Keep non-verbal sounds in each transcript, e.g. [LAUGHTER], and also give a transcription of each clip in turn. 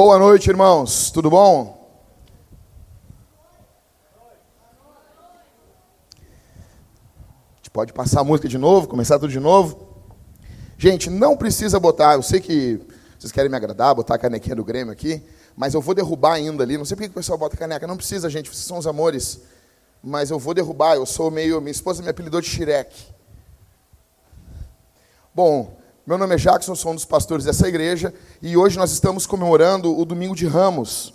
Boa noite, irmãos. Tudo bom? A gente pode passar a música de novo, começar tudo de novo. Gente, não precisa botar. Eu sei que vocês querem me agradar, botar a canequinha do Grêmio aqui, mas eu vou derrubar ainda ali. Não sei por que o pessoal bota caneca. Não precisa, gente. Vocês são os amores. Mas eu vou derrubar. Eu sou meio. Minha esposa me apelidou de Shrek. Bom, meu nome é Jackson, sou um dos pastores dessa igreja e hoje nós estamos comemorando o Domingo de Ramos.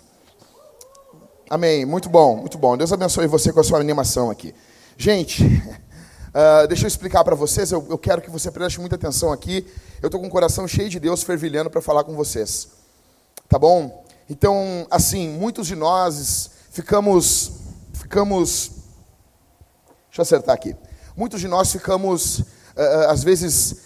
Amém. Muito bom, muito bom. Deus abençoe você com a sua animação aqui. Gente, uh, [LAUGHS] deixa eu explicar para vocês. Eu, eu, quero que você preste muita atenção aqui. Eu estou com o coração cheio de Deus fervilhando para falar com vocês. Tá bom? Então, assim, muitos de nós ficamos. Ficamos. Deixa eu acertar aqui. Muitos de nós ficamos, uh, às vezes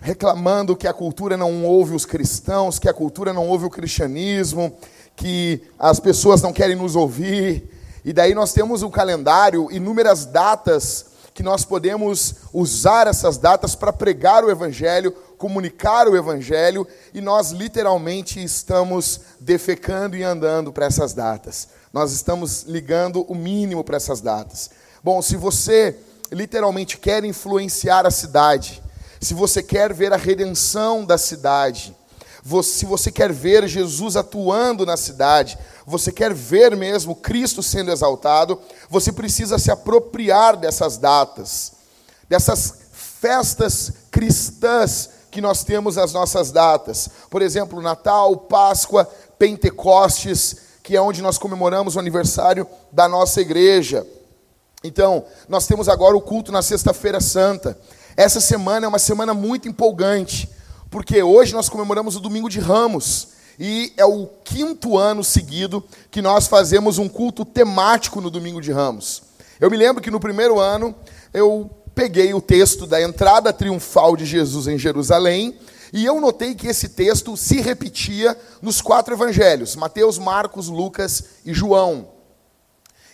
reclamando que a cultura não ouve os cristãos, que a cultura não ouve o cristianismo, que as pessoas não querem nos ouvir. E daí nós temos o calendário, inúmeras datas que nós podemos usar essas datas para pregar o evangelho, comunicar o evangelho, e nós literalmente estamos defecando e andando para essas datas. Nós estamos ligando o mínimo para essas datas. Bom, se você literalmente quer influenciar a cidade, se você quer ver a redenção da cidade, se você quer ver Jesus atuando na cidade, você quer ver mesmo Cristo sendo exaltado, você precisa se apropriar dessas datas, dessas festas cristãs que nós temos as nossas datas. Por exemplo, Natal, Páscoa, Pentecostes, que é onde nós comemoramos o aniversário da nossa igreja. Então, nós temos agora o culto na Sexta-feira Santa. Essa semana é uma semana muito empolgante, porque hoje nós comemoramos o Domingo de Ramos e é o quinto ano seguido que nós fazemos um culto temático no Domingo de Ramos. Eu me lembro que no primeiro ano eu peguei o texto da entrada triunfal de Jesus em Jerusalém e eu notei que esse texto se repetia nos quatro evangelhos: Mateus, Marcos, Lucas e João.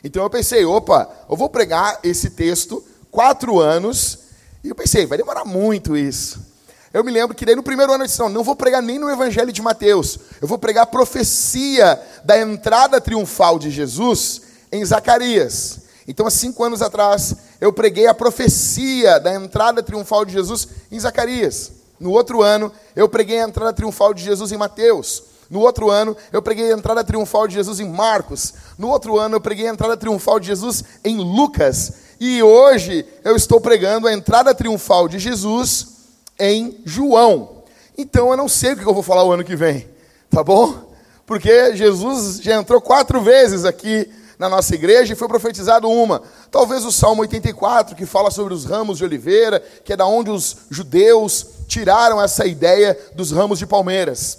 Então eu pensei, opa, eu vou pregar esse texto quatro anos e eu pensei, vai demorar muito isso. Eu me lembro que daí no primeiro ano eu disse, não, não vou pregar nem no Evangelho de Mateus. Eu vou pregar a profecia da entrada triunfal de Jesus em Zacarias. Então, há cinco anos atrás, eu preguei a profecia da entrada triunfal de Jesus em Zacarias. No outro ano, eu preguei a entrada triunfal de Jesus em Mateus. No outro ano, eu preguei a entrada triunfal de Jesus em Marcos. No outro ano, eu preguei a entrada triunfal de Jesus em Lucas. E hoje eu estou pregando a entrada triunfal de Jesus em João. Então eu não sei o que eu vou falar o ano que vem, tá bom? Porque Jesus já entrou quatro vezes aqui na nossa igreja e foi profetizado uma. Talvez o Salmo 84, que fala sobre os ramos de oliveira, que é da onde os judeus tiraram essa ideia dos ramos de palmeiras.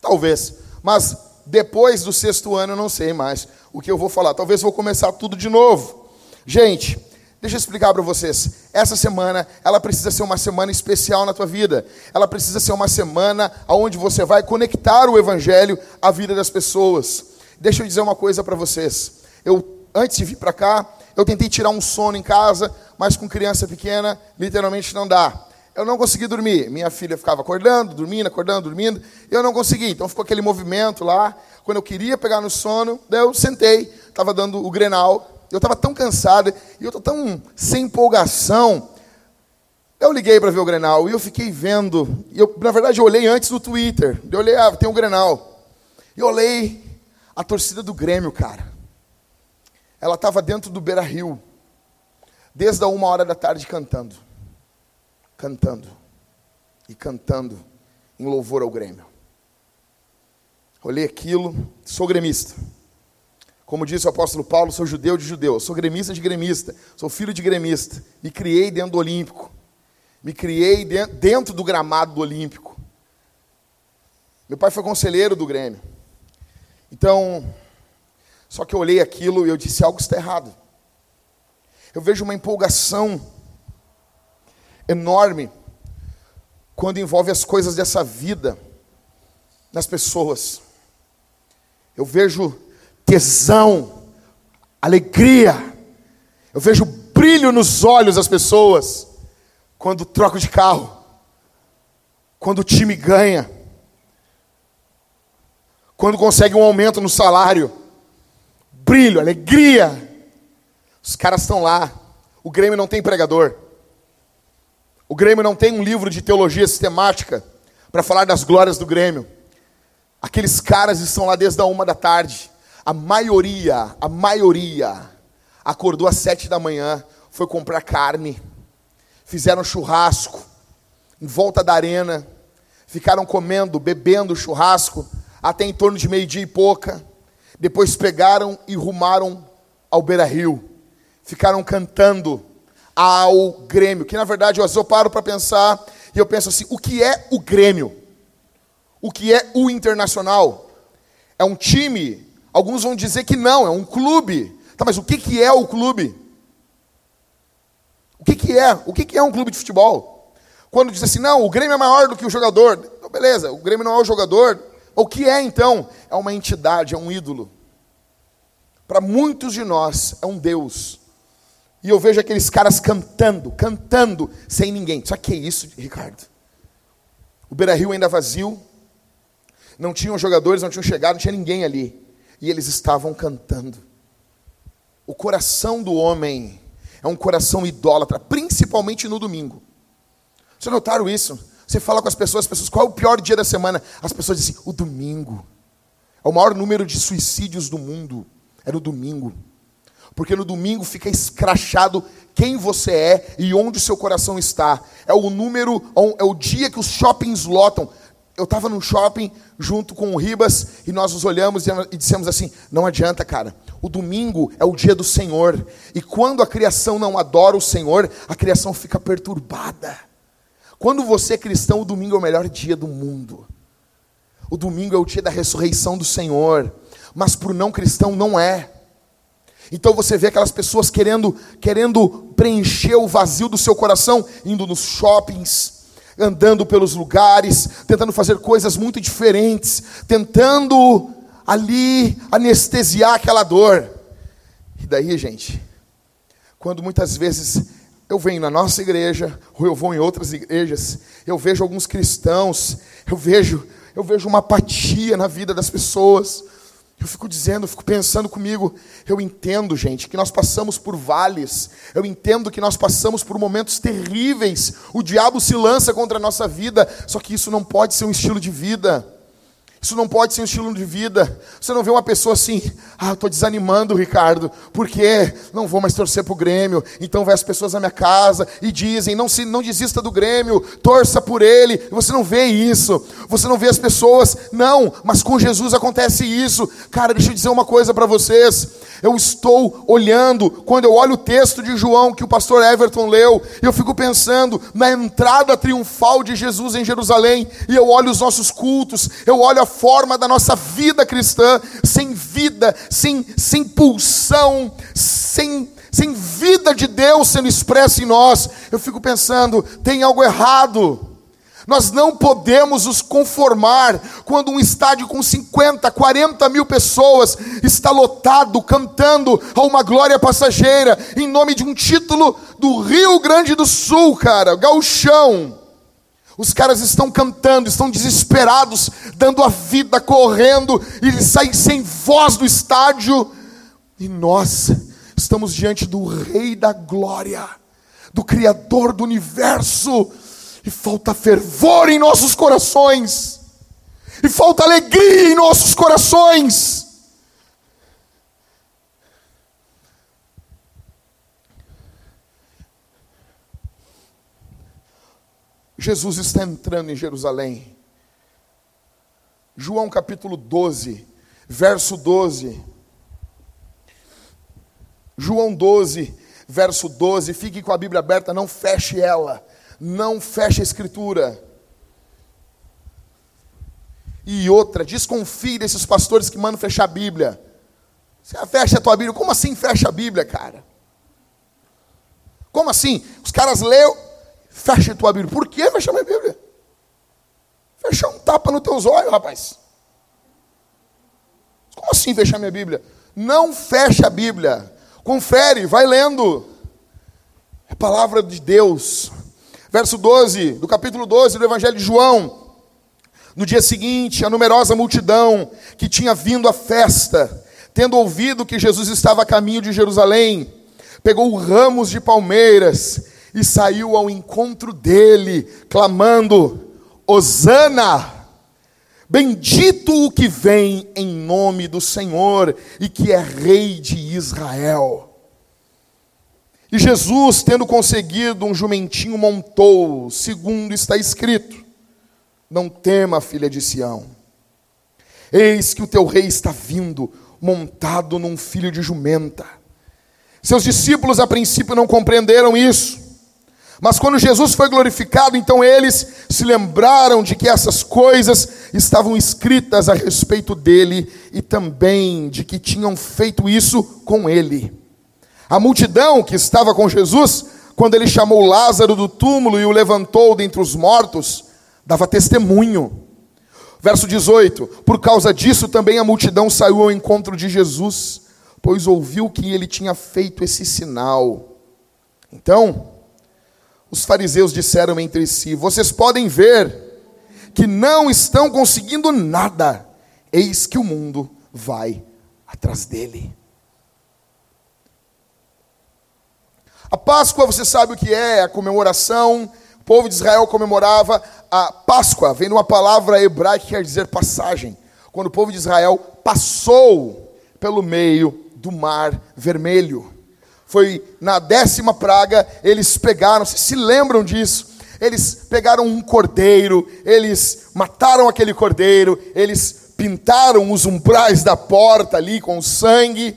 Talvez. Mas depois do sexto ano eu não sei mais o que eu vou falar. Talvez vou começar tudo de novo. Gente, deixa eu explicar para vocês. Essa semana, ela precisa ser uma semana especial na tua vida. Ela precisa ser uma semana onde você vai conectar o evangelho à vida das pessoas. Deixa eu dizer uma coisa para vocês. Eu antes de vir para cá, eu tentei tirar um sono em casa, mas com criança pequena, literalmente não dá. Eu não consegui dormir. Minha filha ficava acordando, dormindo, acordando, dormindo. Eu não consegui. Então ficou aquele movimento lá. Quando eu queria pegar no sono, eu sentei, estava dando o grenal, eu estava tão cansado e eu estou tão sem empolgação. Eu liguei para ver o Grenal e eu fiquei vendo. Eu, na verdade, eu olhei antes no Twitter. Eu olhei, ah, tem o Grenal. E olhei a torcida do Grêmio, cara. Ela estava dentro do Beira Rio, desde a uma hora da tarde cantando. Cantando. E cantando em louvor ao Grêmio. Olhei aquilo, sou gremista. Como disse o apóstolo Paulo, sou judeu de judeu, sou gremista de gremista, sou filho de gremista. Me criei dentro do Olímpico. Me criei dentro do gramado do Olímpico. Meu pai foi conselheiro do Grêmio. Então, só que eu olhei aquilo e eu disse: algo está errado. Eu vejo uma empolgação enorme quando envolve as coisas dessa vida nas pessoas. Eu vejo tesão, alegria. Eu vejo brilho nos olhos das pessoas quando troco de carro, quando o time ganha. quando consegue um aumento no salário, brilho, alegria. Os caras estão lá. O Grêmio não tem pregador. O Grêmio não tem um livro de teologia sistemática para falar das glórias do Grêmio. Aqueles caras estão lá desde a uma da tarde. A maioria, a maioria, acordou às sete da manhã, foi comprar carne, fizeram churrasco em volta da arena, ficaram comendo, bebendo churrasco até em torno de meio-dia e pouca. Depois pegaram e rumaram ao Beira Rio. Ficaram cantando ao Grêmio. Que na verdade eu, eu paro para pensar e eu penso assim: o que é o Grêmio? O que é o Internacional? É um time? Alguns vão dizer que não, é um clube. Tá, mas o que, que é o clube? O que, que é? O que, que é um clube de futebol? Quando diz assim, não, o Grêmio é maior do que o jogador. Então, beleza, o Grêmio não é o jogador. O que é então? É uma entidade, é um ídolo. Para muitos de nós, é um Deus. E eu vejo aqueles caras cantando, cantando, sem ninguém. Só que é isso, Ricardo? O Beira Rio ainda vazio, não tinham jogadores, não tinham chegado, não tinha ninguém ali. E eles estavam cantando. O coração do homem é um coração idólatra, principalmente no domingo. Vocês notaram isso? Você fala com as pessoas, as pessoas, qual é o pior dia da semana? As pessoas dizem, o domingo. É o maior número de suicídios do mundo. É no domingo. Porque no domingo fica escrachado quem você é e onde o seu coração está. É o número, é o dia que os shoppings lotam. Eu estava no shopping junto com o Ribas e nós nos olhamos e dissemos assim: não adianta, cara. O domingo é o dia do Senhor. E quando a criação não adora o Senhor, a criação fica perturbada. Quando você é cristão, o domingo é o melhor dia do mundo. O domingo é o dia da ressurreição do Senhor. Mas para o não cristão não é. Então você vê aquelas pessoas querendo, querendo preencher o vazio do seu coração, indo nos shoppings, andando pelos lugares, tentando fazer coisas muito diferentes, tentando ali anestesiar aquela dor. E daí, gente, quando muitas vezes eu venho na nossa igreja, ou eu vou em outras igrejas, eu vejo alguns cristãos, eu vejo, eu vejo uma apatia na vida das pessoas. Eu fico dizendo, eu fico pensando comigo, eu entendo, gente, que nós passamos por vales, eu entendo que nós passamos por momentos terríveis, o diabo se lança contra a nossa vida, só que isso não pode ser um estilo de vida. Isso não pode ser um estilo de vida. Você não vê uma pessoa assim, ah, estou desanimando, Ricardo, porque não vou mais torcer para o Grêmio. Então vai as pessoas na minha casa e dizem, não, se, não desista do Grêmio, torça por ele. Você não vê isso. Você não vê as pessoas, não, mas com Jesus acontece isso. Cara, deixa eu dizer uma coisa para vocês. Eu estou olhando, quando eu olho o texto de João que o pastor Everton leu, eu fico pensando na entrada triunfal de Jesus em Jerusalém, e eu olho os nossos cultos, eu olho a forma da nossa vida cristã, sem vida, sem, sem pulsão, sem, sem vida de Deus sendo expressa em nós, eu fico pensando, tem algo errado. Nós não podemos nos conformar quando um estádio com 50, 40 mil pessoas está lotado, cantando a uma glória passageira, em nome de um título do Rio Grande do Sul, cara, gauchão. Os caras estão cantando, estão desesperados, dando a vida, correndo, e saem sem voz do estádio. E nós estamos diante do Rei da Glória, do Criador do universo, e falta fervor em nossos corações, e falta alegria em nossos corações. Jesus está entrando em Jerusalém. João capítulo 12, verso 12. João 12, verso 12. Fique com a Bíblia aberta, não feche ela. Não feche a escritura. E outra, desconfie desses pastores que mandam fechar a Bíblia. Você fecha a tua Bíblia. Como assim fecha a Bíblia, cara? Como assim? Os caras leu, Fecha a tua Bíblia. Por que fechar minha Bíblia? Fechar um tapa nos teus olhos, rapaz. Como assim fechar minha Bíblia? Não fecha a Bíblia. Confere, vai lendo. É palavra de Deus. Verso 12, do capítulo 12 do Evangelho de João. No dia seguinte, a numerosa multidão que tinha vindo à festa, tendo ouvido que Jesus estava a caminho de Jerusalém, pegou ramos de palmeiras e saiu ao encontro dele, clamando: Hosana! Bendito o que vem em nome do Senhor e que é Rei de Israel. E Jesus, tendo conseguido um jumentinho, montou, segundo está escrito: Não tema, filha de Sião. Eis que o teu rei está vindo, montado num filho de jumenta. Seus discípulos a princípio não compreenderam isso. Mas quando Jesus foi glorificado, então eles se lembraram de que essas coisas estavam escritas a respeito dele e também de que tinham feito isso com ele. A multidão que estava com Jesus, quando ele chamou Lázaro do túmulo e o levantou dentre os mortos, dava testemunho. Verso 18: Por causa disso também a multidão saiu ao encontro de Jesus, pois ouviu que ele tinha feito esse sinal. Então, os fariseus disseram entre si: Vocês podem ver que não estão conseguindo nada, eis que o mundo vai atrás dele. A Páscoa, você sabe o que é, é a comemoração. O povo de Israel comemorava a Páscoa, vem de uma palavra hebraica que quer dizer passagem. Quando o povo de Israel passou pelo meio do mar vermelho. Foi na décima praga, eles pegaram, vocês se lembram disso? Eles pegaram um cordeiro, eles mataram aquele cordeiro, eles pintaram os umbrais da porta ali com sangue,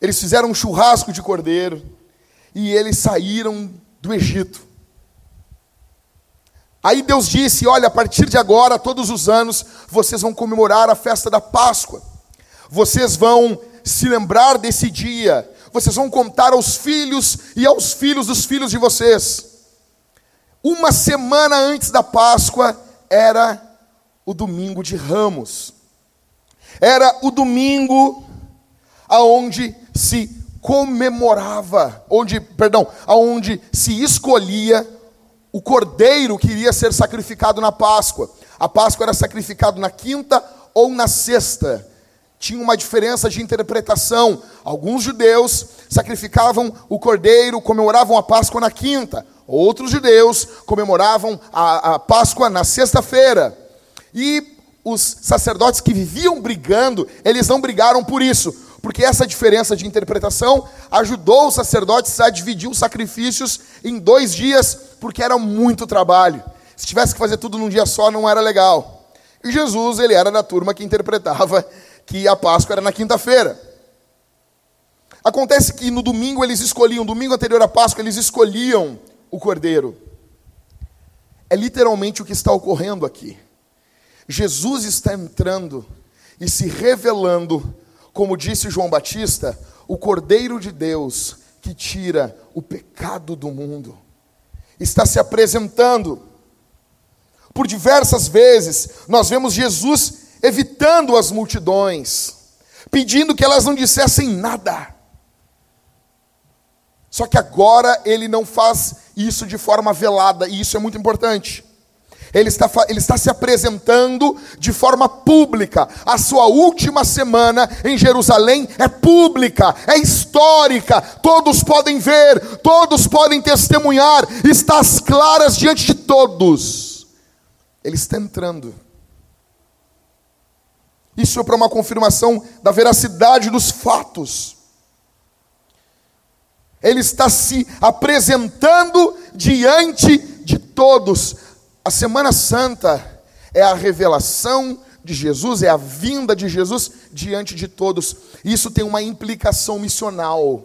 eles fizeram um churrasco de cordeiro e eles saíram do Egito. Aí Deus disse: Olha, a partir de agora, todos os anos, vocês vão comemorar a festa da Páscoa. Vocês vão se lembrar desse dia. Vocês vão contar aos filhos e aos filhos dos filhos de vocês. Uma semana antes da Páscoa era o domingo de Ramos. Era o domingo aonde se comemorava, onde, perdão, aonde se escolhia o cordeiro que iria ser sacrificado na Páscoa. A Páscoa era sacrificado na quinta ou na sexta. Tinha uma diferença de interpretação. Alguns judeus sacrificavam o cordeiro, comemoravam a Páscoa na quinta. Outros judeus comemoravam a, a Páscoa na sexta-feira. E os sacerdotes que viviam brigando, eles não brigaram por isso, porque essa diferença de interpretação ajudou os sacerdotes a dividir os sacrifícios em dois dias, porque era muito trabalho. Se tivesse que fazer tudo num dia só, não era legal. E Jesus, ele era da turma que interpretava que a Páscoa era na quinta-feira. Acontece que no domingo eles escolhiam, domingo anterior à Páscoa, eles escolhiam o cordeiro. É literalmente o que está ocorrendo aqui. Jesus está entrando e se revelando como disse João Batista, o Cordeiro de Deus que tira o pecado do mundo, está se apresentando. Por diversas vezes, nós vemos Jesus evitando as multidões, pedindo que elas não dissessem nada. Só que agora ele não faz isso de forma velada, e isso é muito importante. Ele está, ele está se apresentando de forma pública. A sua última semana em Jerusalém é pública, é histórica. Todos podem ver, todos podem testemunhar. Está às claras diante de todos. Ele está entrando. Isso é para uma confirmação da veracidade dos fatos. Ele está se apresentando diante de todos a Semana Santa é a revelação de Jesus, é a vinda de Jesus diante de todos. Isso tem uma implicação missional.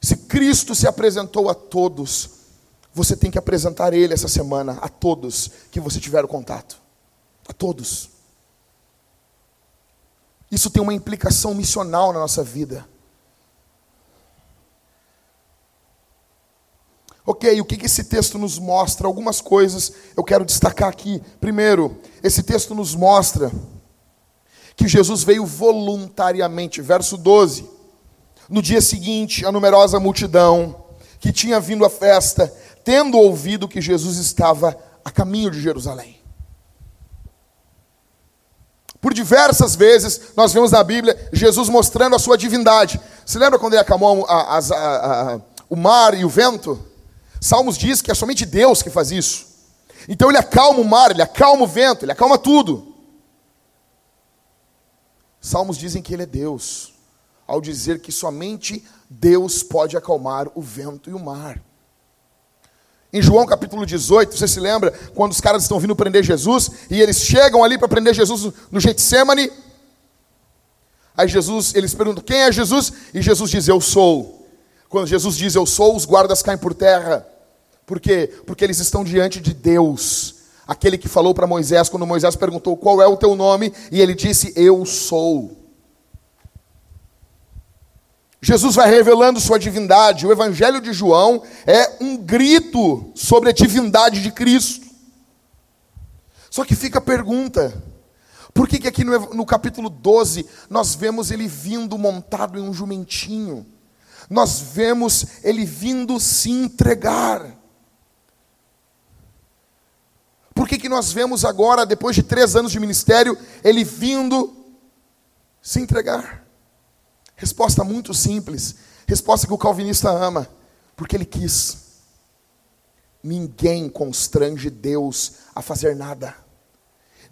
Se Cristo se apresentou a todos, você tem que apresentar Ele essa semana a todos que você tiver o contato. A todos. Isso tem uma implicação missional na nossa vida. Ok, o que esse texto nos mostra? Algumas coisas eu quero destacar aqui. Primeiro, esse texto nos mostra que Jesus veio voluntariamente. Verso 12. No dia seguinte, a numerosa multidão que tinha vindo à festa, tendo ouvido que Jesus estava a caminho de Jerusalém. Por diversas vezes nós vemos na Bíblia Jesus mostrando a sua divindade. Se lembra quando ele acalmou a, a, a, o mar e o vento? Salmos diz que é somente Deus que faz isso. Então ele acalma o mar, ele acalma o vento, ele acalma tudo. Salmos dizem que ele é Deus, ao dizer que somente Deus pode acalmar o vento e o mar. Em João capítulo 18, você se lembra quando os caras estão vindo prender Jesus e eles chegam ali para prender Jesus no Getsemane? Aí Jesus, eles perguntam: "Quem é Jesus?" E Jesus diz: "Eu sou". Quando Jesus diz: "Eu sou", os guardas caem por terra. Por quê? Porque eles estão diante de Deus. Aquele que falou para Moisés quando Moisés perguntou: "Qual é o teu nome?" e ele disse: "Eu sou". Jesus vai revelando sua divindade. O Evangelho de João é um grito sobre a divindade de Cristo. Só que fica a pergunta: por que, que aqui no, no capítulo 12 nós vemos ele vindo montado em um jumentinho? Nós vemos ele vindo se entregar. Por que, que nós vemos agora, depois de três anos de ministério, ele vindo se entregar? Resposta muito simples. Resposta que o calvinista ama. Porque ele quis. Ninguém constrange Deus a fazer nada.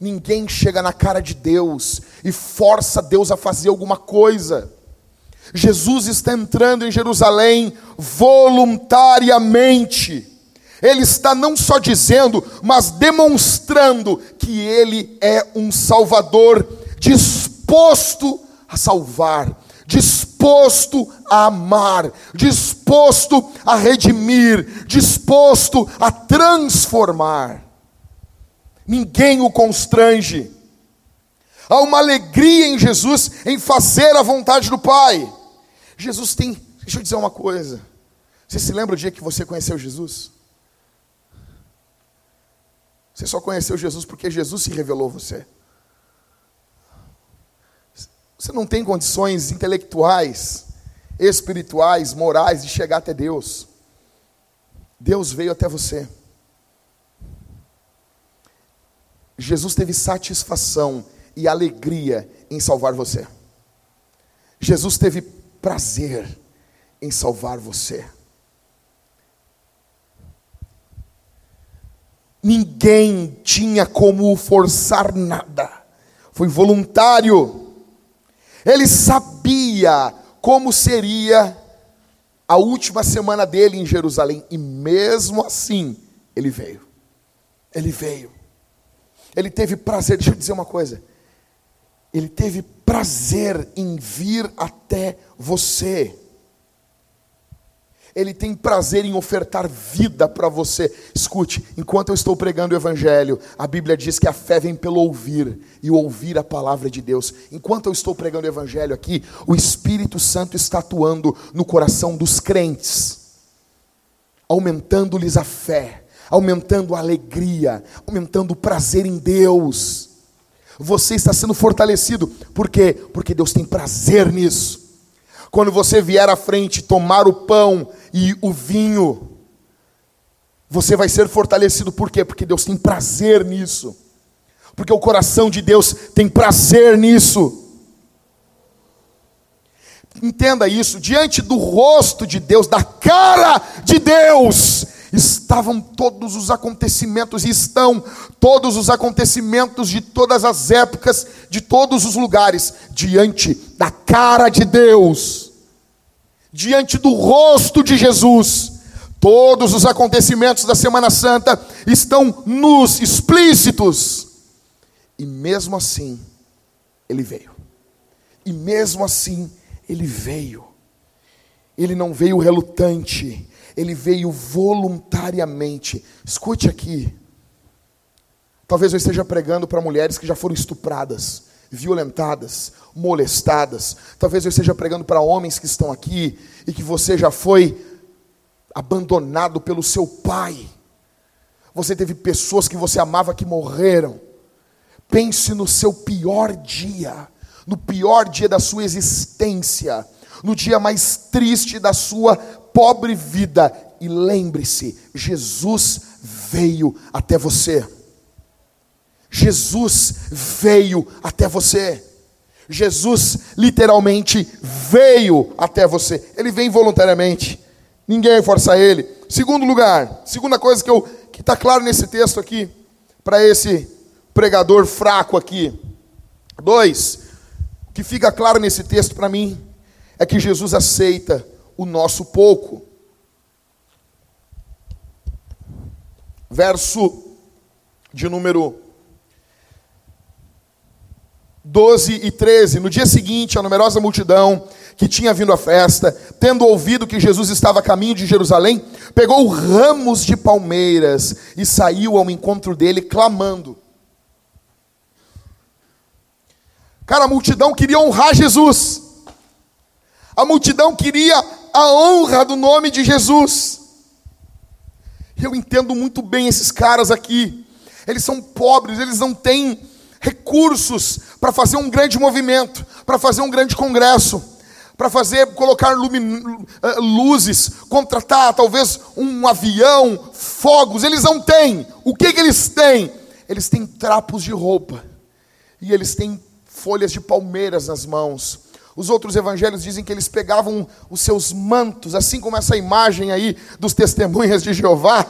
Ninguém chega na cara de Deus e força Deus a fazer alguma coisa. Jesus está entrando em Jerusalém voluntariamente. Ele está não só dizendo, mas demonstrando que ele é um Salvador disposto a salvar, disposto a amar, disposto a redimir, disposto a transformar. Ninguém o constrange. Há uma alegria em Jesus em fazer a vontade do Pai. Jesus tem, deixa eu dizer uma coisa. Você se lembra o dia que você conheceu Jesus? Você só conheceu Jesus porque Jesus se revelou a você. Você não tem condições intelectuais, espirituais, morais de chegar até Deus. Deus veio até você. Jesus teve satisfação e alegria em salvar você. Jesus teve prazer em salvar você. Ninguém tinha como forçar nada. Foi voluntário. Ele sabia como seria a última semana dele em Jerusalém e mesmo assim ele veio. Ele veio. Ele teve prazer, deixa eu dizer uma coisa. Ele teve prazer em vir até você. Ele tem prazer em ofertar vida para você. Escute, enquanto eu estou pregando o Evangelho, a Bíblia diz que a fé vem pelo ouvir e ouvir a palavra de Deus. Enquanto eu estou pregando o Evangelho aqui, o Espírito Santo está atuando no coração dos crentes, aumentando-lhes a fé, aumentando a alegria, aumentando o prazer em Deus. Você está sendo fortalecido, por quê? Porque Deus tem prazer nisso. Quando você vier à frente tomar o pão e o vinho, você vai ser fortalecido, por quê? Porque Deus tem prazer nisso, porque o coração de Deus tem prazer nisso. Entenda isso, diante do rosto de Deus, da cara de Deus, estavam todos os acontecimentos, e estão todos os acontecimentos de todas as épocas, de todos os lugares, diante da cara de Deus, diante do rosto de Jesus. Todos os acontecimentos da Semana Santa estão nos explícitos. E mesmo assim, ele veio. E mesmo assim, ele veio. Ele não veio relutante, ele veio voluntariamente. Escute aqui. Talvez eu esteja pregando para mulheres que já foram estupradas, violentadas, molestadas. Talvez eu esteja pregando para homens que estão aqui e que você já foi abandonado pelo seu pai. Você teve pessoas que você amava que morreram. Pense no seu pior dia, no pior dia da sua existência, no dia mais triste da sua pobre vida. E lembre-se: Jesus veio até você. Jesus veio até você. Jesus literalmente veio até você. Ele vem voluntariamente. Ninguém força ele. Segundo lugar, segunda coisa que eu que está claro nesse texto aqui para esse pregador fraco aqui. Dois, o que fica claro nesse texto para mim é que Jesus aceita o nosso pouco. Verso de número 12 e 13. No dia seguinte, a numerosa multidão que tinha vindo à festa, tendo ouvido que Jesus estava a caminho de Jerusalém, pegou ramos de palmeiras e saiu ao encontro dele, clamando. Cara, a multidão queria honrar Jesus. A multidão queria a honra do nome de Jesus. Eu entendo muito bem esses caras aqui. Eles são pobres, eles não têm recursos para fazer um grande movimento, para fazer um grande congresso, para fazer colocar lumin, eh, luzes, contratar talvez um avião, fogos. Eles não têm. O que, que eles têm? Eles têm trapos de roupa e eles têm folhas de palmeiras nas mãos. Os outros evangelhos dizem que eles pegavam os seus mantos, assim como essa imagem aí dos testemunhas de Jeová,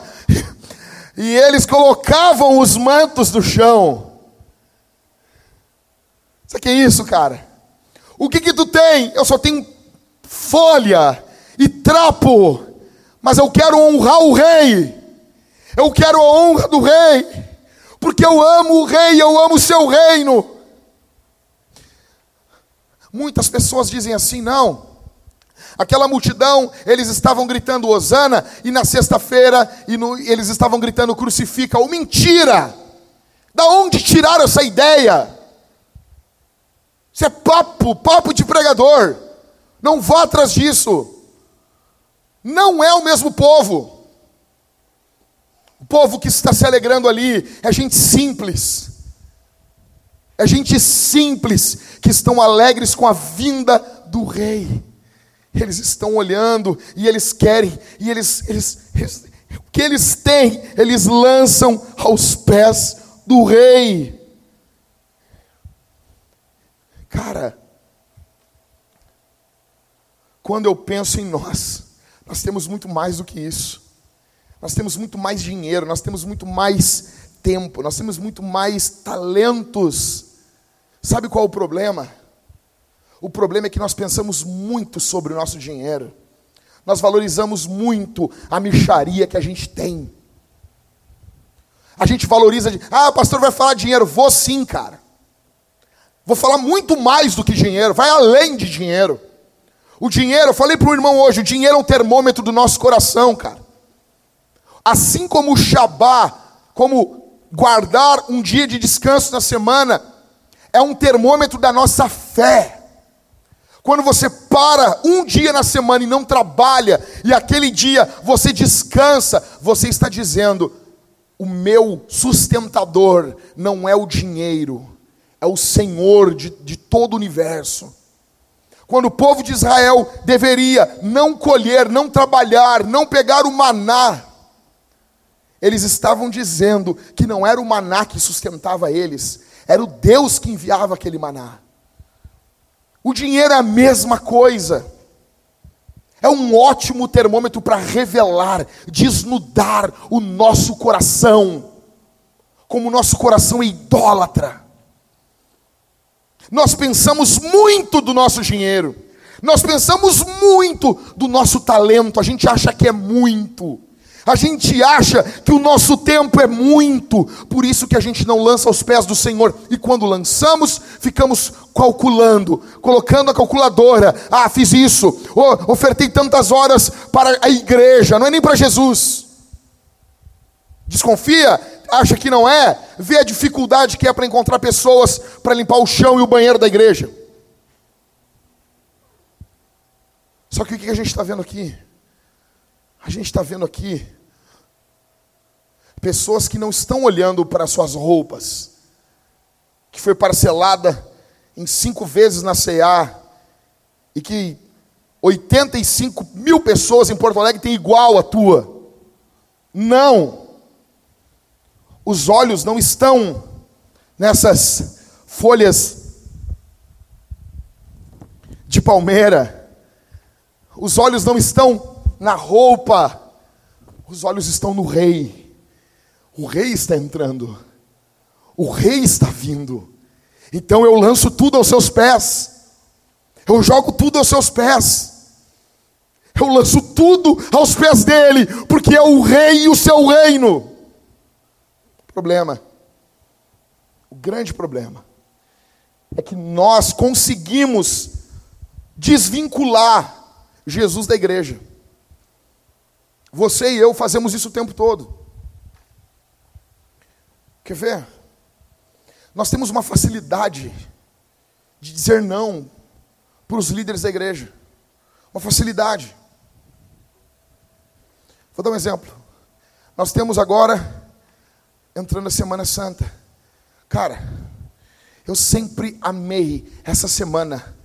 [LAUGHS] e eles colocavam os mantos no chão. Sabe o que é isso, cara? O que que tu tem? Eu só tenho folha e trapo, mas eu quero honrar o rei. Eu quero a honra do rei, porque eu amo o rei, eu amo o seu reino. Muitas pessoas dizem assim, não. Aquela multidão, eles estavam gritando Osana, e na sexta-feira eles estavam gritando crucifica-o. Mentira! Da onde tiraram essa ideia? Isso é papo, papo de pregador. Não vá atrás disso. Não é o mesmo povo. O povo que está se alegrando ali é gente simples é gente simples que estão alegres com a vinda do rei. Eles estão olhando e eles querem, e eles, eles, eles o que eles têm, eles lançam aos pés do rei. Cara, quando eu penso em nós, nós temos muito mais do que isso. Nós temos muito mais dinheiro, nós temos muito mais tempo, nós temos muito mais talentos Sabe qual é o problema? O problema é que nós pensamos muito sobre o nosso dinheiro. Nós valorizamos muito a micharia que a gente tem. A gente valoriza, ah, o pastor vai falar dinheiro. Vou sim, cara. Vou falar muito mais do que dinheiro, vai além de dinheiro. O dinheiro, eu falei para o irmão hoje, o dinheiro é um termômetro do nosso coração, cara. Assim como o Shabá, como guardar um dia de descanso na semana, é um termômetro da nossa fé. Quando você para um dia na semana e não trabalha, e aquele dia você descansa, você está dizendo: o meu sustentador não é o dinheiro, é o Senhor de, de todo o universo. Quando o povo de Israel deveria não colher, não trabalhar, não pegar o maná, eles estavam dizendo que não era o maná que sustentava eles, era o Deus que enviava aquele maná. O dinheiro é a mesma coisa. É um ótimo termômetro para revelar, desnudar o nosso coração. Como o nosso coração é idólatra. Nós pensamos muito do nosso dinheiro. Nós pensamos muito do nosso talento. A gente acha que é muito. A gente acha que o nosso tempo é muito, por isso que a gente não lança aos pés do Senhor. E quando lançamos, ficamos calculando, colocando a calculadora. Ah, fiz isso, oh, ofertei tantas horas para a igreja, não é nem para Jesus. Desconfia, acha que não é, vê a dificuldade que é para encontrar pessoas para limpar o chão e o banheiro da igreja. Só que o que a gente está vendo aqui? A gente está vendo aqui pessoas que não estão olhando para suas roupas, que foi parcelada em cinco vezes na CA, e que 85 mil pessoas em Porto Alegre têm igual a tua. Não. Os olhos não estão nessas folhas de palmeira. Os olhos não estão na roupa, os olhos estão no rei. O rei está entrando, o rei está vindo. Então eu lanço tudo aos seus pés, eu jogo tudo aos seus pés. Eu lanço tudo aos pés dele, porque é o rei e o seu reino. Problema. O grande problema é que nós conseguimos desvincular Jesus da igreja. Você e eu fazemos isso o tempo todo. Quer ver? Nós temos uma facilidade de dizer não para os líderes da igreja. Uma facilidade. Vou dar um exemplo. Nós temos agora, entrando a Semana Santa. Cara, eu sempre amei essa semana.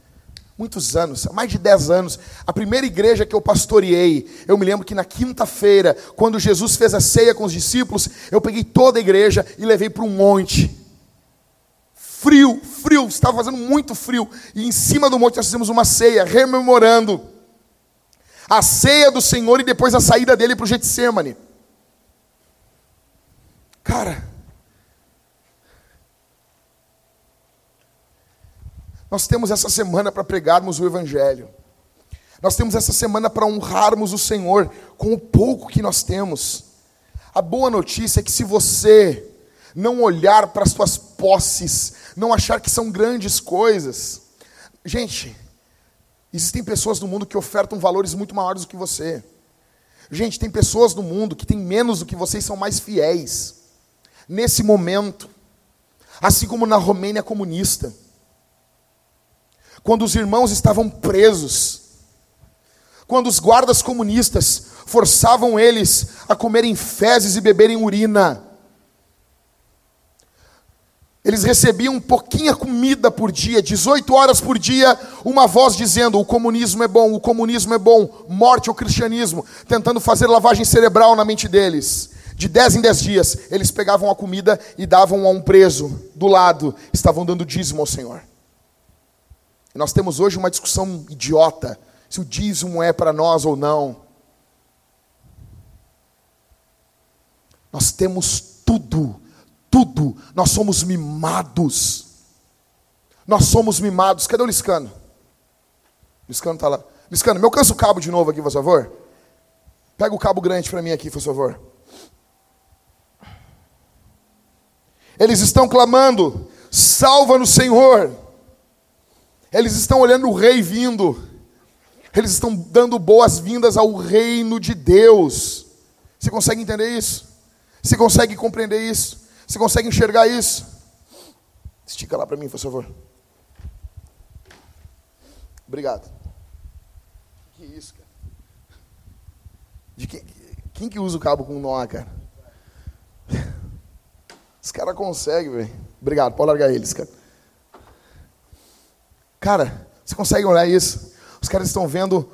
Muitos anos, há mais de 10 anos. A primeira igreja que eu pastoreei, eu me lembro que na quinta-feira, quando Jesus fez a ceia com os discípulos, eu peguei toda a igreja e levei para um monte. Frio, frio, estava fazendo muito frio. E em cima do monte nós fizemos uma ceia, rememorando a ceia do Senhor e depois a saída dele para o Getsemane. Cara, nós temos essa semana para pregarmos o Evangelho. Nós temos essa semana para honrarmos o Senhor com o pouco que nós temos. A boa notícia é que se você não olhar para as suas posses, não achar que são grandes coisas, gente, Existem pessoas no mundo que ofertam valores muito maiores do que você. Gente, tem pessoas no mundo que têm menos do que vocês são mais fiéis. Nesse momento, assim como na Romênia comunista, quando os irmãos estavam presos, quando os guardas comunistas forçavam eles a comerem fezes e beberem urina, eles recebiam pouquinha comida por dia, 18 horas por dia, uma voz dizendo: o comunismo é bom, o comunismo é bom, morte ao cristianismo, tentando fazer lavagem cerebral na mente deles. De 10 em 10 dias, eles pegavam a comida e davam a um preso do lado, estavam dando dízimo ao Senhor. Nós temos hoje uma discussão idiota se o dízimo é para nós ou não. Nós temos tudo tudo. Nós somos mimados. Nós somos mimados. Cadê o Liscano? Liscano está lá. Liscano, me alcança o cabo de novo aqui, por favor. Pega o cabo grande para mim aqui, por favor. Eles estão clamando: salva-nos, Senhor. Eles estão olhando o rei vindo. Eles estão dando boas-vindas ao reino de Deus. Você consegue entender isso? Você consegue compreender isso? Você consegue enxergar isso? Estica lá para mim, por favor. Obrigado. Que isso, cara? De quem, quem que usa o cabo com nó, cara? Os caras conseguem, velho. Obrigado, pode largar eles, cara. Cara, você consegue olhar isso? Os caras estão vendo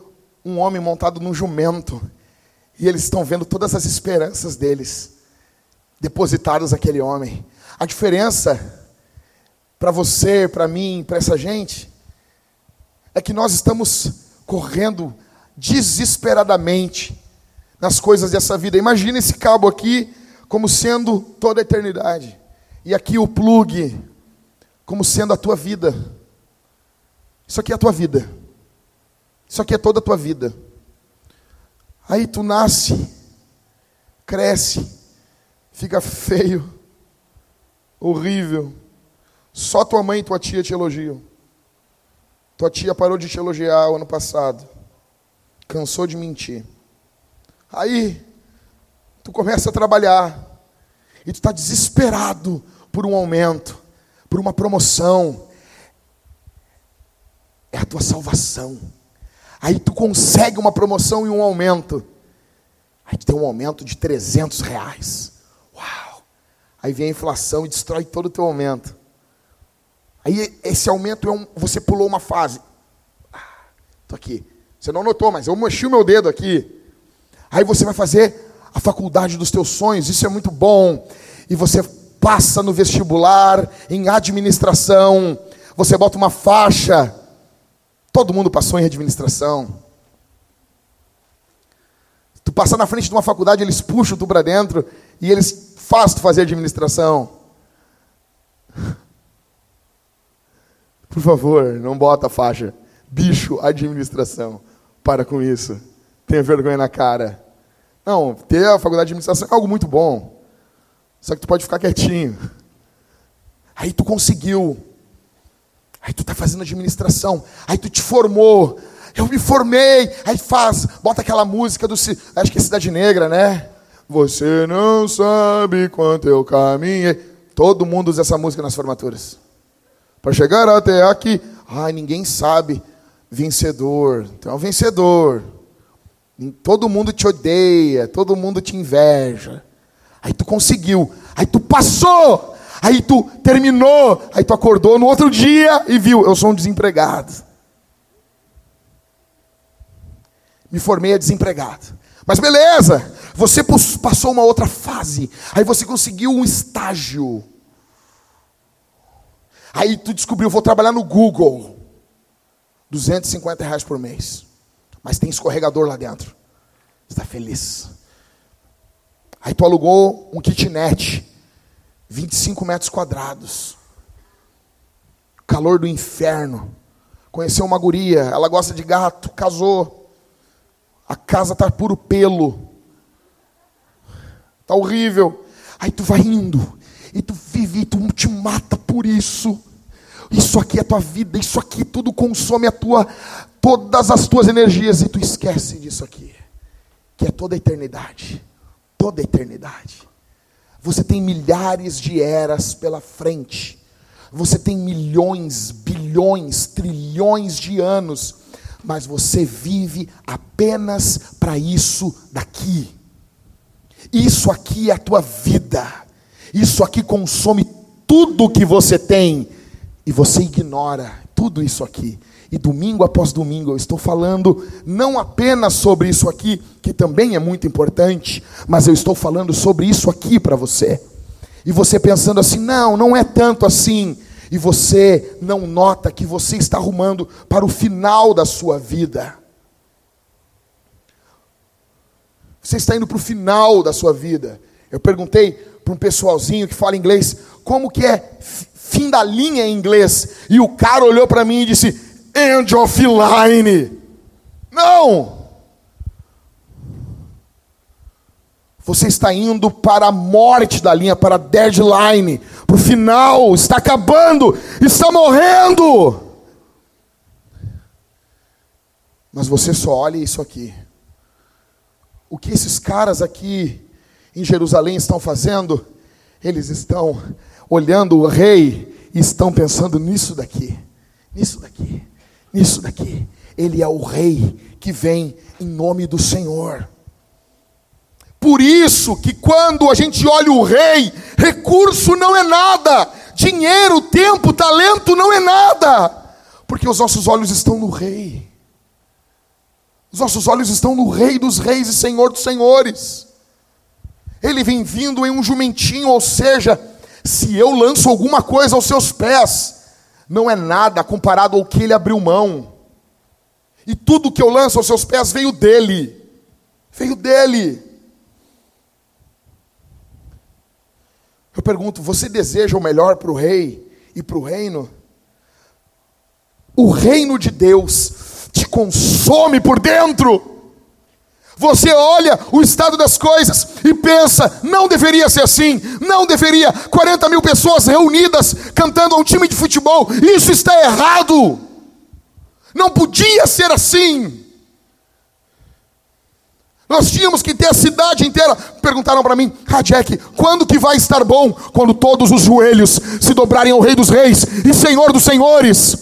um homem montado num jumento. E eles estão vendo todas as esperanças deles depositados naquele homem. A diferença para você, para mim, para essa gente, é que nós estamos correndo desesperadamente nas coisas dessa vida. Imagina esse cabo aqui como sendo toda a eternidade. E aqui o plug como sendo a tua vida. Isso aqui é a tua vida. Isso aqui é toda a tua vida. Aí tu nasce, cresce, fica feio, horrível. Só tua mãe e tua tia te elogiam. Tua tia parou de te elogiar o ano passado. Cansou de mentir. Aí, tu começa a trabalhar. E tu está desesperado por um aumento, por uma promoção. É a tua salvação. Aí tu consegue uma promoção e um aumento. Aí tu tem um aumento de 300 reais. Aí vem a inflação e destrói todo o teu aumento. Aí esse aumento é um, você pulou uma fase. Ah, tô aqui. Você não notou, mas eu mexi o meu dedo aqui. Aí você vai fazer a faculdade dos teus sonhos, isso é muito bom. E você passa no vestibular em administração, você bota uma faixa. Todo mundo passou em administração. Tu passar na frente de uma faculdade, eles puxam tu para dentro e eles fazem tu fazer administração. [LAUGHS] Por favor, não bota a faixa. Bicho, administração. Para com isso. Tenha vergonha na cara. Não, ter a faculdade de administração é algo muito bom. Só que tu pode ficar quietinho. Aí tu conseguiu. Aí tu está fazendo administração. Aí tu te formou. Eu me formei. Aí faz, bota aquela música do. Acho que é Cidade Negra, né? Você não sabe quanto eu caminhei. Todo mundo usa essa música nas formaturas. Para chegar até aqui. Ai, ninguém sabe. Vencedor. Então é um vencedor. Todo mundo te odeia. Todo mundo te inveja. Aí tu conseguiu. Aí tu passou. Aí tu terminou. Aí tu acordou no outro dia e viu: eu sou um desempregado. Me formei a desempregado. Mas beleza, você passou uma outra fase. Aí você conseguiu um estágio. Aí tu descobriu, vou trabalhar no Google. 250 reais por mês. Mas tem escorregador lá dentro. Está feliz. Aí tu alugou um kitnet. 25 metros quadrados. Calor do inferno. Conheceu uma guria, ela gosta de gato, casou. A casa tá puro pelo. Tá horrível. Aí tu vai indo. E tu vive, e tu te mata por isso. Isso aqui é a tua vida, isso aqui tudo consome a tua todas as tuas energias e tu esquece disso aqui, que é toda a eternidade. Toda a eternidade. Você tem milhares de eras pela frente. Você tem milhões, bilhões, trilhões de anos, mas você vive apenas para isso daqui. Isso aqui é a tua vida. Isso aqui consome tudo que você tem e você ignora tudo isso aqui. E domingo após domingo eu estou falando não apenas sobre isso aqui, que também é muito importante, mas eu estou falando sobre isso aqui para você. E você pensando assim: não, não é tanto assim. E você não nota que você está arrumando para o final da sua vida. Você está indo para o final da sua vida. Eu perguntei para um pessoalzinho que fala inglês, como que é fim da linha em inglês? E o cara olhou para mim e disse: end of line. Não! Você está indo para a morte da linha, para a deadline, para o final, está acabando, está morrendo. Mas você só olha isso aqui. O que esses caras aqui em Jerusalém estão fazendo? Eles estão olhando o rei e estão pensando nisso daqui, nisso daqui nisso daqui. Ele é o rei que vem em nome do Senhor. Por isso que quando a gente olha o rei, recurso não é nada, dinheiro, tempo, talento não é nada, porque os nossos olhos estão no rei. Os nossos olhos estão no rei dos reis e senhor dos senhores. Ele vem vindo em um jumentinho, ou seja, se eu lanço alguma coisa aos seus pés, não é nada comparado ao que ele abriu mão. E tudo que eu lanço aos seus pés veio dele. Veio dele. Eu pergunto: você deseja o melhor para o rei e para o reino? O reino de Deus te consome por dentro. Você olha o estado das coisas e pensa, não deveria ser assim, não deveria 40 mil pessoas reunidas cantando a um time de futebol, isso está errado, não podia ser assim. Nós tínhamos que ter a cidade inteira. Perguntaram para mim, ah quando que vai estar bom? Quando todos os joelhos se dobrarem ao Rei dos Reis e Senhor dos Senhores.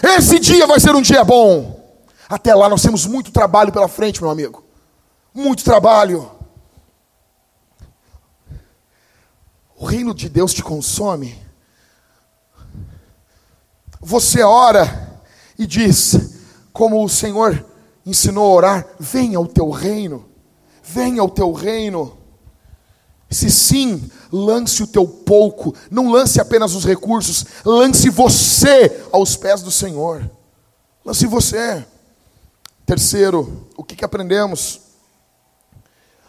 Esse dia vai ser um dia bom. Até lá nós temos muito trabalho pela frente, meu amigo muito trabalho. O reino de Deus te consome. Você ora e diz, como o Senhor ensinou a orar: venha o teu reino, venha o teu reino. Se sim, lance o teu pouco, não lance apenas os recursos, lance você aos pés do Senhor. Lance você. Terceiro, o que, que aprendemos?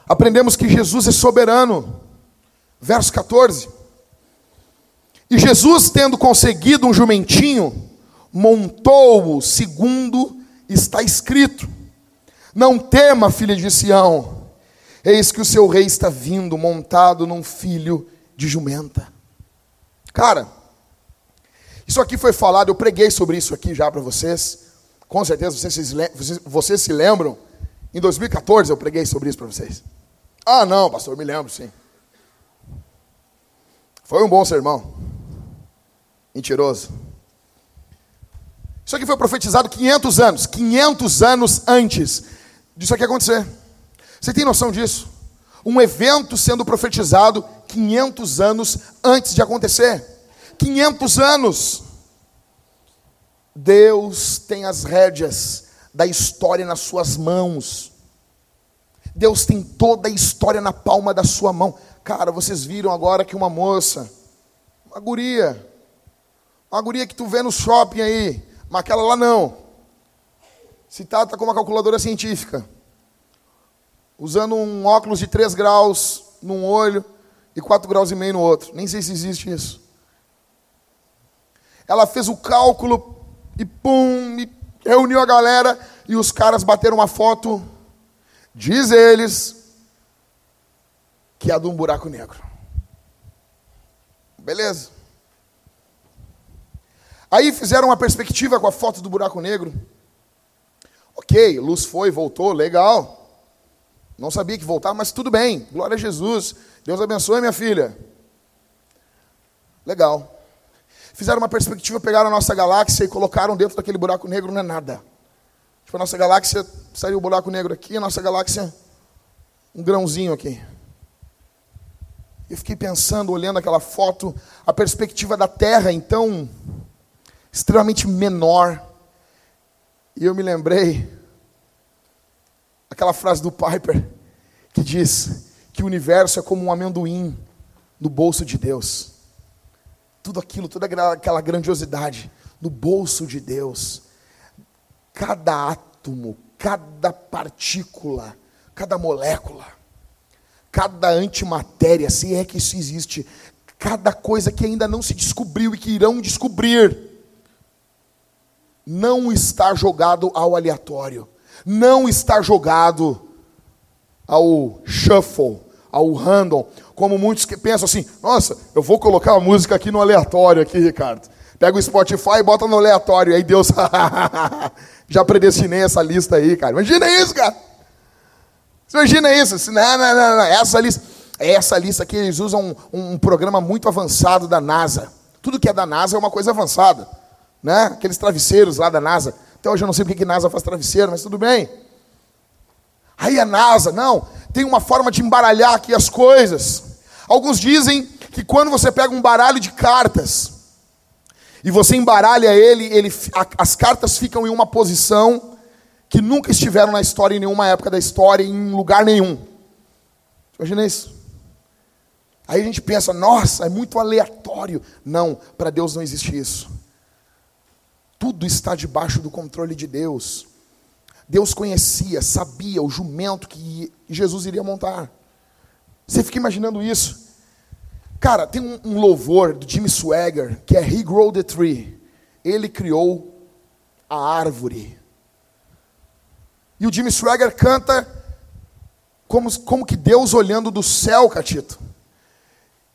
Aprendemos que Jesus é soberano. Verso 14. E Jesus, tendo conseguido um jumentinho, montou-o segundo está escrito: Não tema, filha de Sião Eis que o seu rei está vindo montado num filho de jumenta. Cara, isso aqui foi falado, eu preguei sobre isso aqui já para vocês. Com certeza vocês, vocês, vocês se lembram. Em 2014 eu preguei sobre isso para vocês. Ah, não, pastor, me lembro sim. Foi um bom sermão. Mentiroso. Isso aqui foi profetizado 500 anos, 500 anos antes disso aqui acontecer. Você tem noção disso? Um evento sendo profetizado 500 anos antes de acontecer. 500 anos. Deus tem as rédeas da história nas suas mãos. Deus tem toda a história na palma da sua mão. Cara, vocês viram agora que uma moça, uma guria, uma guria que tu vê no shopping aí, mas aquela lá não. Se tá com uma calculadora científica usando um óculos de 3 graus num olho e 4 graus e meio no outro. Nem sei se existe isso. Ela fez o cálculo e pum, e reuniu a galera e os caras bateram uma foto, diz eles, que é de um buraco negro. Beleza. Aí fizeram uma perspectiva com a foto do buraco negro. Ok, luz foi, voltou, legal. Não sabia que voltava, mas tudo bem. Glória a Jesus. Deus abençoe, minha filha. Legal. Fizeram uma perspectiva, pegaram a nossa galáxia e colocaram dentro daquele buraco negro, não é nada. Tipo, a nossa galáxia, saiu o buraco negro aqui, a nossa galáxia, um grãozinho aqui. Eu fiquei pensando, olhando aquela foto, a perspectiva da Terra, então, extremamente menor. E eu me lembrei aquela frase do Piper que diz que o universo é como um amendoim no bolso de Deus. Tudo aquilo, toda aquela grandiosidade no bolso de Deus. Cada átomo, cada partícula, cada molécula, cada antimatéria, se é que isso existe, cada coisa que ainda não se descobriu e que irão descobrir, não está jogado ao aleatório não está jogado ao shuffle, ao random, como muitos que pensam assim, nossa, eu vou colocar a música aqui no aleatório aqui, Ricardo. Pega o Spotify e bota no aleatório, aí Deus [LAUGHS] já predestinei essa lista aí, cara. Imagina isso, cara. Imagina isso. Não, não, não, não. Essa lista, essa lista aqui, eles usam um, um programa muito avançado da NASA. Tudo que é da NASA é uma coisa avançada. Né? Aqueles travesseiros lá da NASA. Até hoje eu não sei porque que NASA faz travesseiro, mas tudo bem. Aí a NASA, não, tem uma forma de embaralhar aqui as coisas. Alguns dizem que quando você pega um baralho de cartas e você embaralha ele, ele as cartas ficam em uma posição que nunca estiveram na história, em nenhuma época da história, em lugar nenhum. Imagina isso. Aí a gente pensa, nossa, é muito aleatório. Não, para Deus não existe isso. Tudo está debaixo do controle de Deus. Deus conhecia, sabia o jumento que Jesus iria montar. Você fica imaginando isso? Cara, tem um, um louvor do Jimmy Swagger que é He Grow the Tree. Ele criou a árvore. E o Jimmy Swagger canta como, como que Deus olhando do céu, Catito.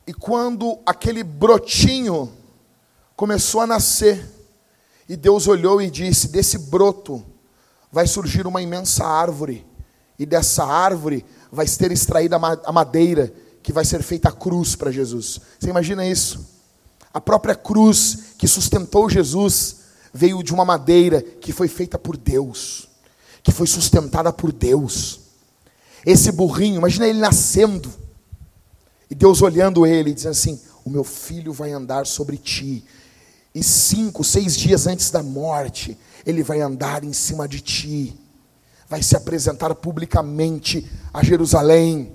E quando aquele brotinho começou a nascer, e Deus olhou e disse: Desse broto vai surgir uma imensa árvore, e dessa árvore vai ser extraída a madeira, que vai ser feita a cruz para Jesus. Você imagina isso? A própria cruz que sustentou Jesus veio de uma madeira que foi feita por Deus, que foi sustentada por Deus. Esse burrinho, imagina ele nascendo, e Deus olhando ele, dizendo assim: O meu filho vai andar sobre ti, e cinco, seis dias antes da morte, ele vai andar em cima de ti, vai se apresentar publicamente a Jerusalém,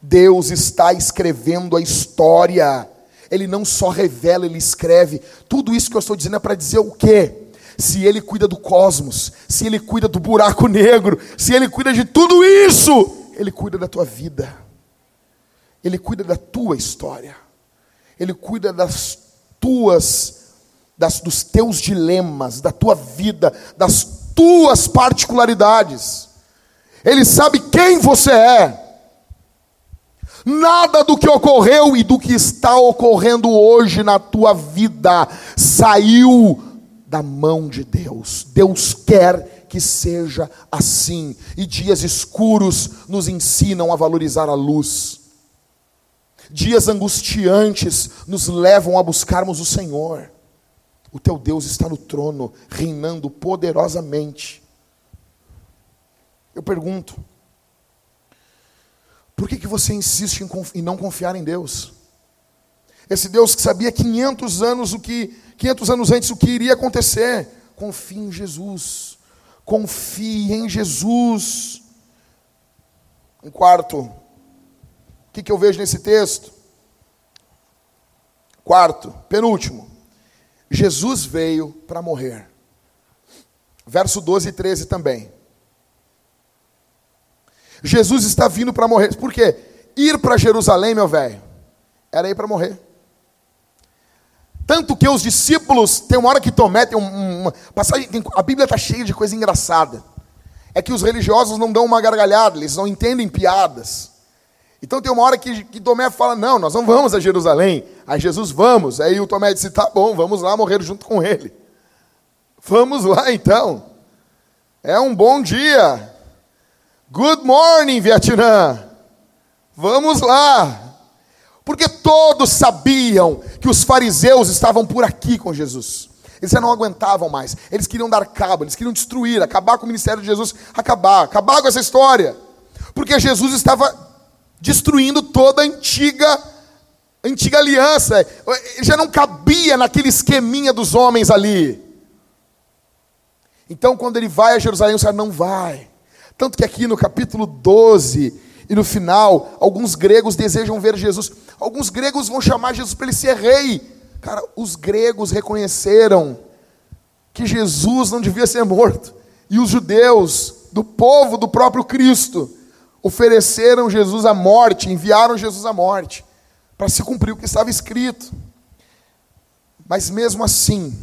Deus está escrevendo a história. Ele não só revela, ele escreve. Tudo isso que eu estou dizendo é para dizer o quê? Se ele cuida do cosmos, se ele cuida do buraco negro, se ele cuida de tudo isso, ele cuida da tua vida. Ele cuida da tua história. Ele cuida das tuas das, dos teus dilemas, da tua vida, das tuas particularidades. Ele sabe quem você é. Nada do que ocorreu e do que está ocorrendo hoje na tua vida saiu da mão de Deus. Deus quer que seja assim. E dias escuros nos ensinam a valorizar a luz. Dias angustiantes nos levam a buscarmos o Senhor. O teu Deus está no trono, reinando poderosamente. Eu pergunto, por que, que você insiste em, em não confiar em Deus? Esse Deus que sabia 500 anos o que 500 anos antes o que iria acontecer. Confie em Jesus. Confie em Jesus. Um quarto. O que, que eu vejo nesse texto? Quarto, penúltimo. Jesus veio para morrer. Verso 12 e 13 também. Jesus está vindo para morrer. Por quê? Ir para Jerusalém, meu velho, era ir para morrer. Tanto que os discípulos, tem uma hora que Tomé tem uma passagem, a Bíblia está cheia de coisa engraçada. É que os religiosos não dão uma gargalhada, eles não entendem piadas. Então tem uma hora que, que Tomé fala: Não, nós não vamos a Jerusalém. Aí Jesus, vamos. Aí o Tomé disse: Tá bom, vamos lá morrer junto com ele. Vamos lá então. É um bom dia. Good morning, Vietnã. Vamos lá. Porque todos sabiam que os fariseus estavam por aqui com Jesus. Eles já não aguentavam mais. Eles queriam dar cabo, eles queriam destruir, acabar com o ministério de Jesus, acabar, acabar com essa história. Porque Jesus estava destruindo toda a antiga antiga aliança. Ele já não cabia naquele esqueminha dos homens ali. Então, quando ele vai a Jerusalém, o Senhor não vai. Tanto que aqui no capítulo 12 e no final, alguns gregos desejam ver Jesus. Alguns gregos vão chamar Jesus para ele ser rei. Cara, os gregos reconheceram que Jesus não devia ser morto. E os judeus, do povo do próprio Cristo, ofereceram Jesus à morte, enviaram Jesus à morte, para se cumprir o que estava escrito. Mas mesmo assim,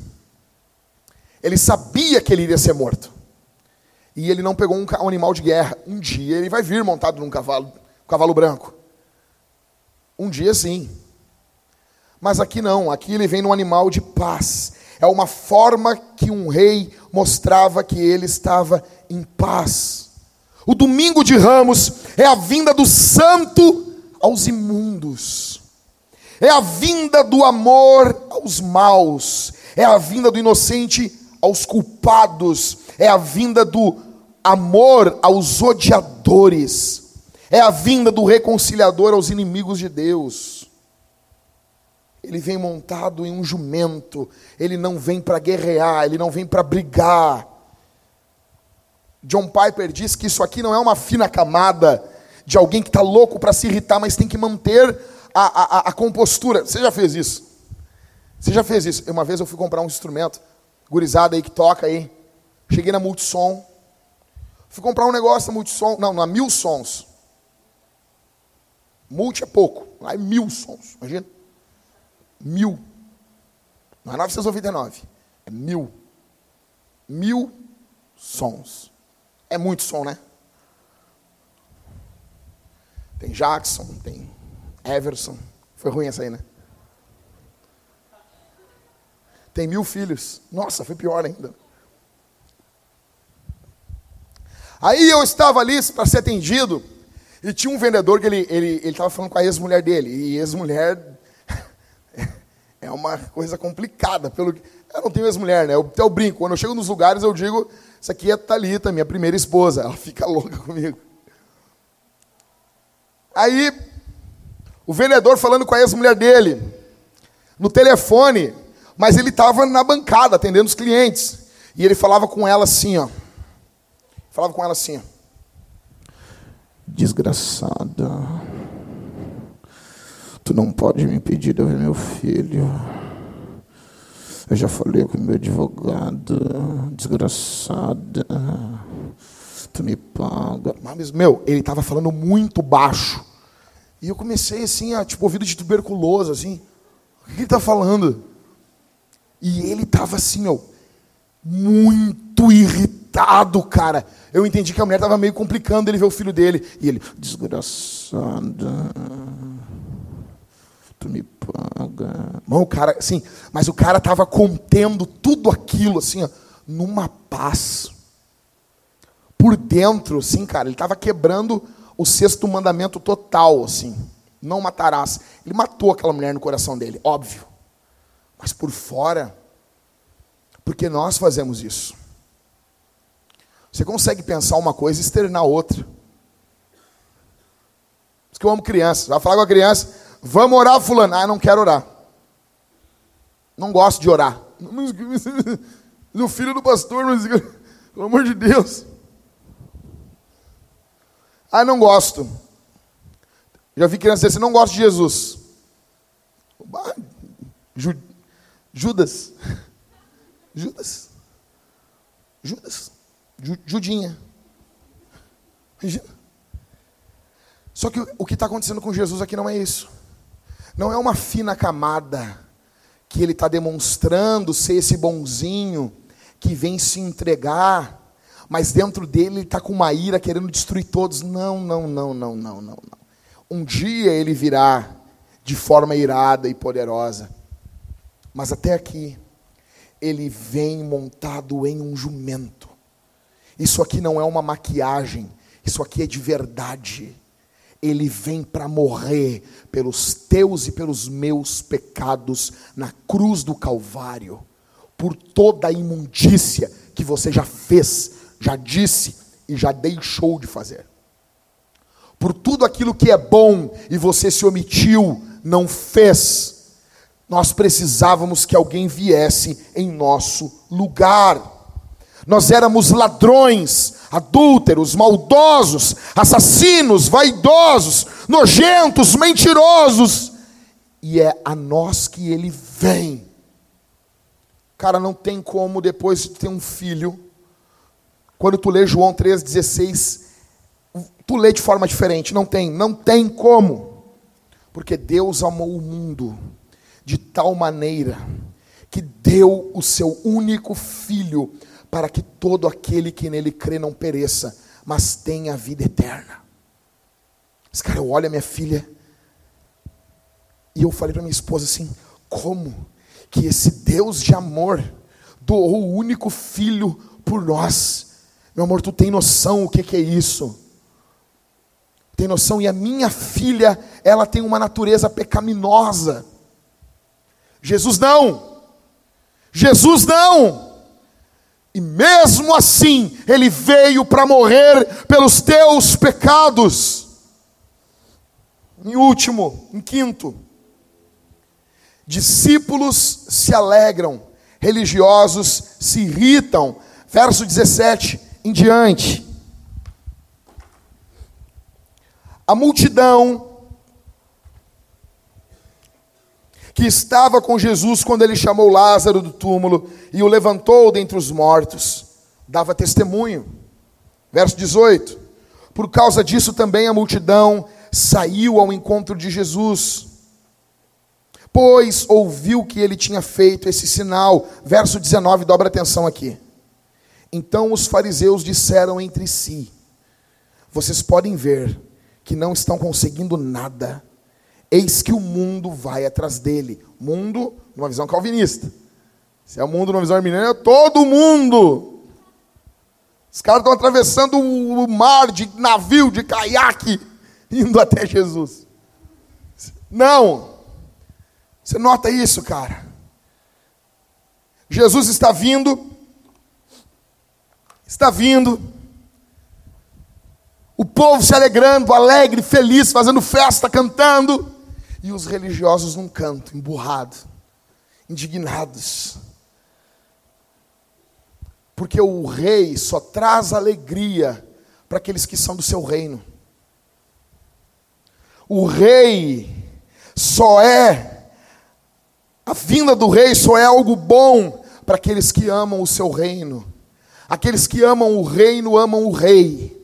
ele sabia que ele iria ser morto e ele não pegou um, animal de guerra. Um dia ele vai vir montado num cavalo, um cavalo branco. Um dia sim. Mas aqui não, aqui ele vem num animal de paz. É uma forma que um rei mostrava que ele estava em paz. O domingo de ramos é a vinda do santo aos imundos. É a vinda do amor aos maus. É a vinda do inocente aos culpados. É a vinda do amor aos odiadores, é a vinda do reconciliador aos inimigos de Deus. Ele vem montado em um jumento, ele não vem para guerrear, ele não vem para brigar. John Piper diz que isso aqui não é uma fina camada de alguém que está louco para se irritar, mas tem que manter a, a, a, compostura. Você já fez isso? Você já fez isso? Uma vez eu fui comprar um instrumento, gurizada aí que toca aí. Cheguei na Multissom, Fui comprar um negócio na Multissom, não, na Mil Sons. Multi é pouco, lá é mil sons, imagina. Mil. Não é 999, é mil. Mil sons. É muito som, né? Tem Jackson, tem Everson. Foi ruim essa aí, né? Tem mil filhos. Nossa, foi pior ainda. Aí eu estava ali para ser atendido, e tinha um vendedor que ele estava ele, ele falando com a ex-mulher dele, e ex-mulher é uma coisa complicada. Pelo, eu não tenho ex-mulher, né? Eu, eu brinco, quando eu chego nos lugares eu digo, isso aqui é Thalita, minha primeira esposa, ela fica [LAUGHS] louca comigo. Aí, o vendedor falando com a ex-mulher dele, no telefone, mas ele estava na bancada atendendo os clientes. E ele falava com ela assim, ó. Falava com ela assim: Desgraçada. Não pode me impedir de ver meu filho. Eu já falei com meu advogado, desgraçada. Tu me paga. Mas, meu, ele estava falando muito baixo. E eu comecei assim, a, tipo, ouvido de tuberculoso, assim. O que ele está falando? E ele estava assim, ó, muito irritado, cara. Eu entendi que a mulher estava meio complicando ele ver o filho dele. E ele, desgraçada, tu me paga. Mano, o cara, assim, mas o cara estava contendo tudo aquilo, assim, ó, numa paz. Por dentro, assim, cara, ele estava quebrando o sexto mandamento total, assim. Não matarás. Ele matou aquela mulher no coração dele, óbvio. Mas por fora, porque nós fazemos isso. Você consegue pensar uma coisa e externar outra. Por isso que eu amo crianças. Vai falar com a criança, vamos orar, fulano. Ah, não quero orar. Não gosto de orar. [LAUGHS] O filho do pastor, mas, [LAUGHS] pelo amor de Deus. Ah, não gosto. Já vi criança dizer assim, não gosto de Jesus. [LAUGHS] Judas. Judas. Judas. Judinha. Só que o que está acontecendo com Jesus aqui não é isso. Não é uma fina camada que ele está demonstrando ser esse bonzinho que vem se entregar, mas dentro dele ele está com uma ira querendo destruir todos. Não, não, não, não, não, não, não. Um dia ele virá de forma irada e poderosa. Mas até aqui, ele vem montado em um jumento. Isso aqui não é uma maquiagem, isso aqui é de verdade. Ele vem para morrer pelos teus e pelos meus pecados na cruz do Calvário, por toda a imundícia que você já fez, já disse e já deixou de fazer. Por tudo aquilo que é bom e você se omitiu, não fez nós precisávamos que alguém viesse em nosso lugar. Nós éramos ladrões, adúlteros, maldosos, assassinos, vaidosos, nojentos, mentirosos. E é a nós que ele vem. Cara, não tem como depois de ter um filho, quando tu lê João 3,16, tu lê de forma diferente. Não tem, não tem como. Porque Deus amou o mundo de tal maneira que deu o seu único filho para que todo aquele que nele crê não pereça, mas tenha a vida eterna. Esse cara, eu olho a minha filha e eu falei para minha esposa assim: como que esse Deus de amor doou o único filho por nós? Meu amor, tu tem noção o que, que é isso? Tem noção? E a minha filha, ela tem uma natureza pecaminosa. Jesus não. Jesus não. E mesmo assim, ele veio para morrer pelos teus pecados. Em último, em quinto, discípulos se alegram, religiosos se irritam. Verso 17 em diante. A multidão que estava com Jesus quando ele chamou Lázaro do túmulo e o levantou dentre os mortos, dava testemunho. Verso 18: Por causa disso também a multidão saiu ao encontro de Jesus, pois ouviu que ele tinha feito esse sinal. Verso 19, dobra atenção aqui. Então os fariseus disseram entre si: Vocês podem ver que não estão conseguindo nada Eis que o mundo vai atrás dele. Mundo, numa visão calvinista. Se é o mundo numa visão arminiana, é todo mundo. Os caras estão atravessando o mar de navio, de caiaque, [LAUGHS] indo até Jesus. Não. Você nota isso, cara? Jesus está vindo. Está vindo. O povo se alegrando, alegre, feliz, fazendo festa, cantando. E os religiosos num canto, emburrados, indignados. Porque o rei só traz alegria para aqueles que são do seu reino. O rei só é, a vinda do rei só é algo bom para aqueles que amam o seu reino. Aqueles que amam o reino amam o rei.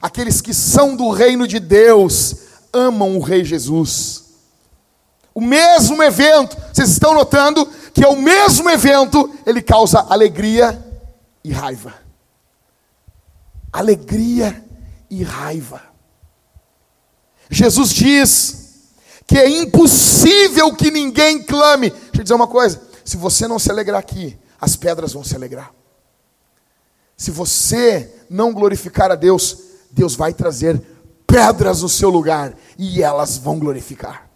Aqueles que são do reino de Deus amam o rei Jesus. O mesmo evento, vocês estão notando que é o mesmo evento, ele causa alegria e raiva. Alegria e raiva. Jesus diz que é impossível que ninguém clame. Deixa eu dizer uma coisa: se você não se alegrar aqui, as pedras vão se alegrar. Se você não glorificar a Deus, Deus vai trazer pedras no seu lugar e elas vão glorificar.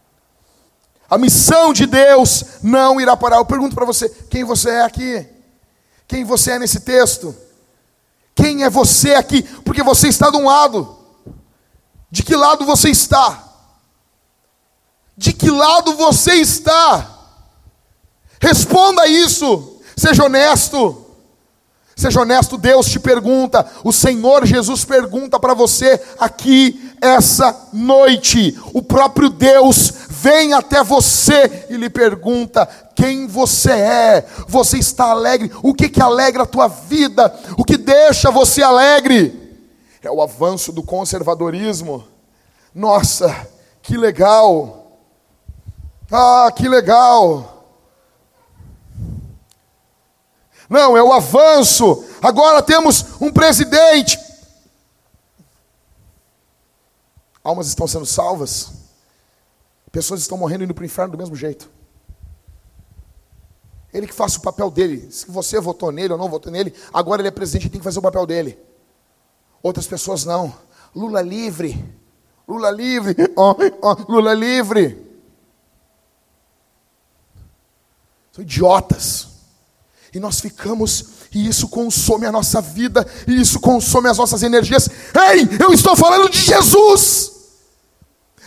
A missão de Deus não irá parar. Eu pergunto para você: quem você é aqui? Quem você é nesse texto? Quem é você aqui? Porque você está de um lado. De que lado você está? De que lado você está? Responda isso. Seja honesto. Seja honesto, Deus te pergunta, o Senhor Jesus pergunta para você aqui essa noite. O próprio Deus vem até você e lhe pergunta quem você é. Você está alegre? O que que alegra a tua vida? O que deixa você alegre? É o avanço do conservadorismo. Nossa, que legal. Ah, que legal. Não, é o avanço. Agora temos um presidente. Almas estão sendo salvas. Pessoas estão morrendo indo para o inferno do mesmo jeito. Ele que faça o papel dele. Se você votou nele ou não votou nele, agora ele é presidente e tem que fazer o papel dele. Outras pessoas não. Lula livre. Lula livre. [LAUGHS] Oh, oh, Lula livre. São idiotas. E nós ficamos, e isso consome a nossa vida, e isso consome as nossas energias. Ei, eu estou falando de Jesus.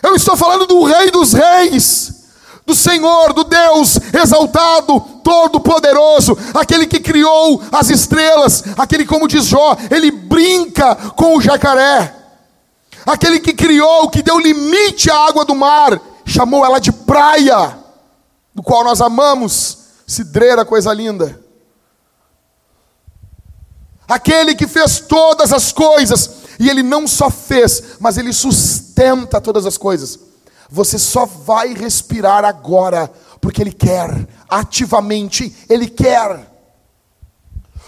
Eu estou falando do Rei dos Reis, do Senhor, do Deus exaltado, todo-poderoso, aquele que criou as estrelas, aquele, como diz Jó, ele brinca com o jacaré, aquele que criou, que deu limite à água do mar, chamou ela de praia, do qual nós amamos, cidreira, coisa linda. Aquele que fez todas as coisas, e ele não só fez, mas ele sustenta todas as coisas. Você só vai respirar agora, porque ele quer, ativamente, ele quer.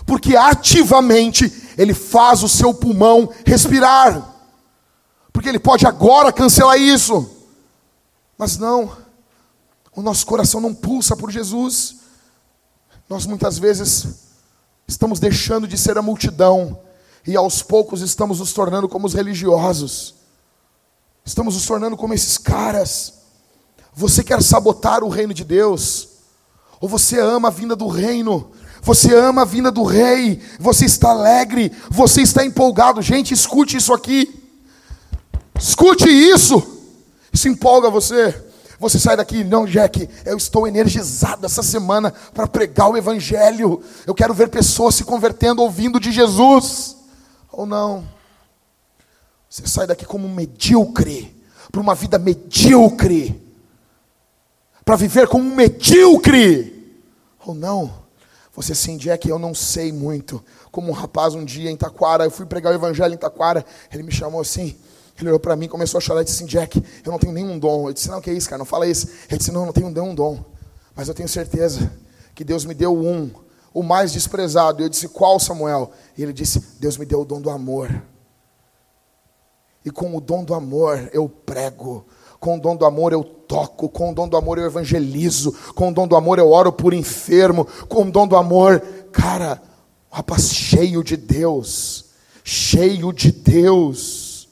Porque ativamente ele faz o seu pulmão respirar. Porque ele pode agora cancelar isso. Mas não, o nosso coração não pulsa por Jesus. Nós muitas vezes Estamos deixando de ser a multidão e aos poucos estamos nos tornando como os religiosos. Estamos nos tornando como esses caras. Você quer sabotar o reino de Deus? Ou você ama a vinda do reino? Você ama a vinda do rei? Você está alegre? Você está empolgado? Gente, escute isso aqui. Escute isso. Isso empolga você. Você sai daqui, não, Jack, eu estou energizado essa semana para pregar o Evangelho. Eu quero ver pessoas se convertendo, ouvindo de Jesus. Ou não. Você sai daqui como um medíocre, para uma vida medíocre, para viver como um medíocre. Ou não. Você assim, Jack, eu não sei muito. Como um rapaz um dia em Taquara, eu fui pregar o Evangelho em Taquara, ele me chamou assim. Ele olhou para mim, começou a chorar e disse assim: Jack, eu não tenho nenhum dom. Eu disse: Não, que é isso, cara, não fala isso. Ele disse: Não, eu não tenho nenhum dom. Mas eu tenho certeza que Deus me deu um, o mais desprezado. Eu disse: Qual, Samuel? E ele disse: Deus me deu o dom do amor. E com o dom do amor eu prego. Com o dom do amor eu toco, com o dom do amor eu evangelizo, com o dom do amor eu oro por enfermo, com o dom do amor, cara, rapaz cheio de Deus, cheio de Deus.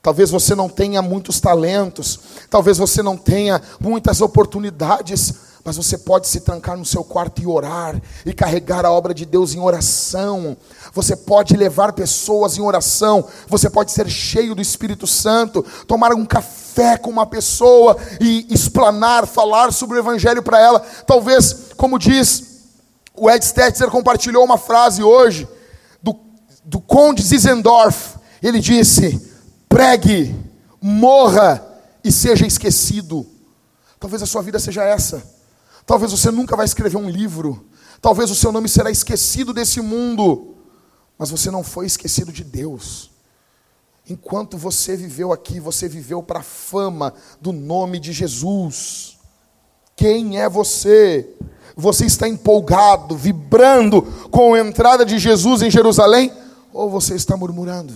Talvez você não tenha muitos talentos, talvez você não tenha muitas oportunidades, mas você pode se trancar no seu quarto e orar, e carregar a obra de Deus em oração. Você pode levar pessoas em oração, você pode ser cheio do Espírito Santo, tomar um café com uma pessoa e explanar, falar sobre o Evangelho para ela. Talvez, como diz o Ed Stetzer, compartilhou uma frase hoje do, do Conde Zizendorf. Ele disse: pregue, morra e seja esquecido. Talvez a sua vida seja essa. Talvez você nunca vai escrever um livro. Talvez o seu nome será esquecido desse mundo. Mas você não foi esquecido de Deus. Enquanto você viveu aqui, você viveu para a fama do nome de Jesus. Quem é você? Você está empolgado, vibrando com a entrada de Jesus em Jerusalém? Ou você está murmurando?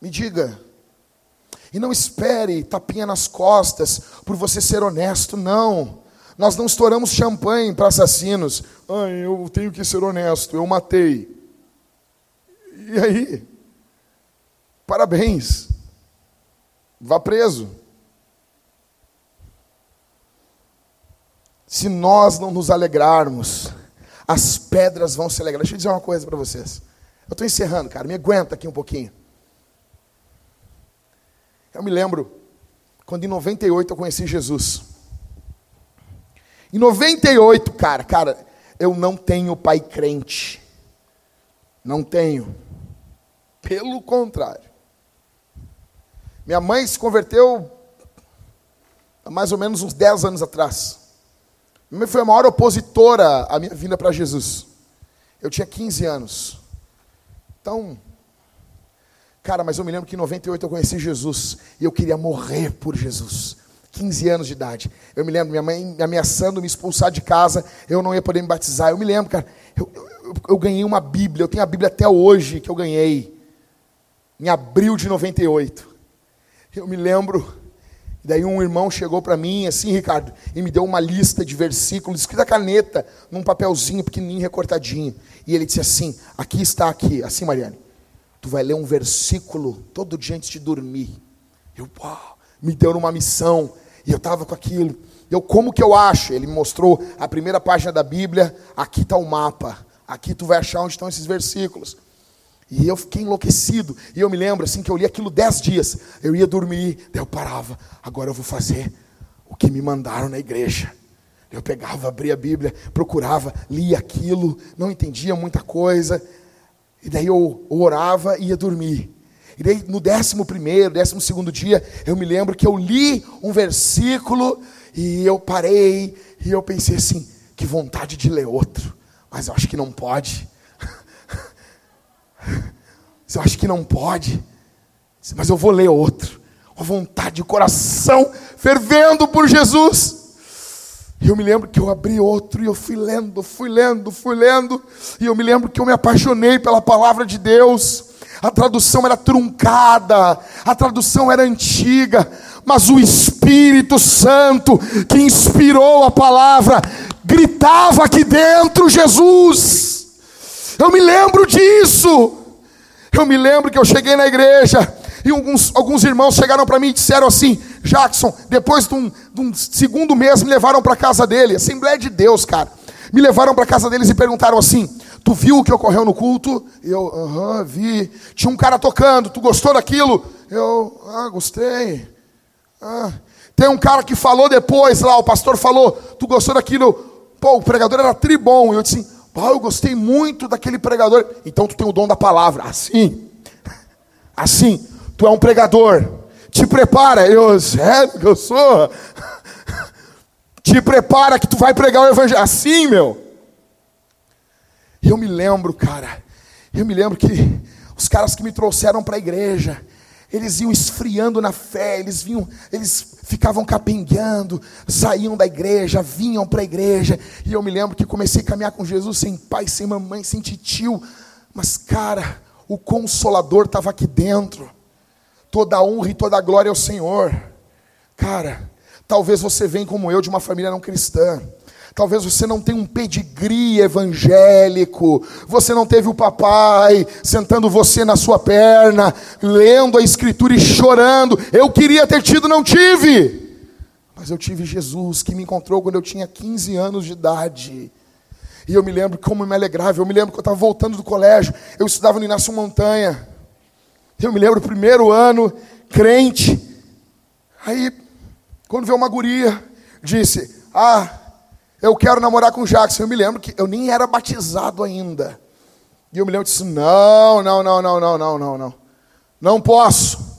Me diga. E não espere tapinha nas costas por você ser honesto, não. Nós não estouramos champanhe para assassinos. Ai, eu tenho que ser honesto, eu matei. E aí? Parabéns. Vá preso. Se nós não nos alegrarmos, as pedras vão se alegrar. Deixa eu dizer uma coisa para vocês. Eu estou encerrando, cara. Me aguenta aqui um pouquinho. Eu me lembro quando em 98 eu conheci Jesus. Em 98, cara, cara, eu não tenho pai crente. Não tenho. Pelo contrário. Minha mãe se converteu há mais ou menos uns 10 anos atrás. Minha mãe foi a maior opositora à minha vinda para Jesus. Eu tinha 15 anos. Então, cara, mas eu me lembro que em 98 eu conheci Jesus e eu queria morrer por Jesus. 15 anos de idade. Eu me lembro, minha mãe me ameaçando me expulsar de casa, eu não ia poder me batizar. Eu me lembro, cara, eu, eu, eu ganhei uma Bíblia, eu tenho a Bíblia até hoje que eu ganhei, em abril de 98. Eu me lembro, daí um irmão chegou para mim, assim, Ricardo, e me deu uma lista de versículos, escrita caneta, num papelzinho pequenininho, recortadinho. E ele disse assim: aqui está aqui, assim, Mariane, tu vai ler um versículo todo dia antes de dormir. Eu, me deu uma missão, e eu estava com aquilo. Eu, como que eu acho? Ele me mostrou a primeira página da Bíblia, aqui está o mapa, aqui tu vai achar onde estão esses versículos. E eu fiquei enlouquecido. E eu me lembro assim que eu li aquilo dez dias. Eu ia dormir, daí eu parava. Agora eu vou fazer o que me mandaram na igreja. Eu pegava, abria a Bíblia, procurava, lia aquilo, não entendia muita coisa. E daí eu orava e ia dormir. E daí no décimo primeiro, décimo segundo dia, eu me lembro que eu li um versículo e eu parei e eu pensei assim, que vontade de ler outro. Mas eu acho que não pode. [LAUGHS] Eu acho que não pode, mas eu vou ler outro. Com vontade, o coração fervendo por Jesus. E eu me lembro que eu abri outro e eu fui lendo, fui lendo, fui lendo. E eu me lembro que eu me apaixonei pela palavra de Deus. A tradução era truncada, a tradução era antiga, mas o Espírito Santo que inspirou a palavra gritava aqui dentro: Jesus. Eu me lembro disso. Eu me lembro que eu cheguei na igreja e alguns, alguns irmãos chegaram para mim e disseram assim: Jackson, depois de um, de um segundo mês, me levaram para casa dele, Assembleia de Deus, cara. Me levaram para casa deles e perguntaram assim: Tu viu o que ocorreu no culto? Eu, aham, uh -huh, vi. Tinha um cara tocando, tu gostou daquilo? Eu, ah, gostei. Ah. Tem um cara que falou depois lá, o pastor falou, tu gostou daquilo? Pô, o pregador era tribom. Eu disse, Pô, eu gostei muito daquele pregador. Então tu tem o dom da palavra. Assim. [LAUGHS] Assim. Tu é um pregador. Te prepara. Eu, sério que eu sou? Te prepara que tu vai pregar o evangelho. Assim, meu. Eu me lembro, cara. Eu me lembro que os caras que me trouxeram para a igreja, eles iam esfriando na fé, eles vinham, eles ficavam capengueando, saíam da igreja, vinham para a igreja, e eu me lembro que comecei a caminhar com Jesus sem pai, sem mamãe, sem titio, mas cara, o consolador estava aqui dentro. Toda a honra e toda a glória ao Senhor. Cara, talvez você venha como eu de uma família não cristã. Talvez você não tenha um pedigree evangélico, você não teve o papai sentando você na sua perna, lendo a escritura e chorando. Eu queria ter tido, não tive. Mas eu tive Jesus que me encontrou quando eu tinha 15 anos de idade. E eu me lembro como me alegrava. Eu me lembro que eu estava voltando do colégio, eu estudava no Inácio Montanha. Eu me lembro do primeiro ano, crente. Aí, quando veio uma guria, disse: Ah, eu quero namorar com o Jackson. Eu me lembro que eu nem era batizado ainda. E eu me lembro disso: Não, não, não, não, não, não, não, não. Não posso.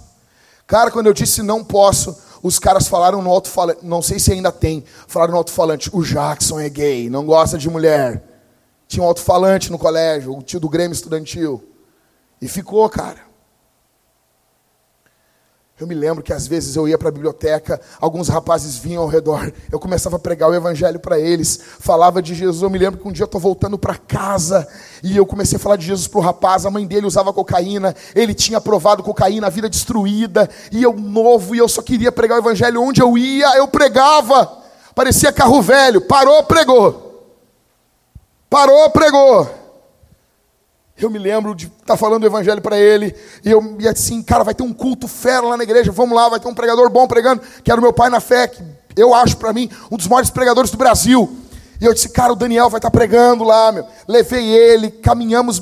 Cara, quando eu disse não posso, os caras falaram no alto-falante, não sei se ainda tem, falaram no alto-falante: O Jackson é gay, não gosta de mulher. Tinha um alto-falante no colégio, o tio do Grêmio Estudantil. E ficou, cara. Eu me lembro que às vezes eu ia para a biblioteca, alguns rapazes vinham ao redor, eu começava a pregar o evangelho para eles, falava de Jesus. Eu me lembro que um dia eu estou voltando para casa e eu comecei a falar de Jesus para o rapaz. A mãe dele usava cocaína, ele tinha provado cocaína, a vida destruída, e eu novo, e eu só queria pregar o evangelho. Onde eu ia, eu pregava, parecia carro velho. Parou, pregou, parou, pregou. Eu me lembro de estar tá falando o evangelho para ele, e eu ia assim, cara, vai ter um culto fera lá na igreja, vamos lá, vai ter um pregador bom pregando, que era o meu pai na fé, que eu acho para mim um dos maiores pregadores do Brasil. E eu disse, cara, o Daniel vai estar tá pregando lá, meu. Levei ele, caminhamos,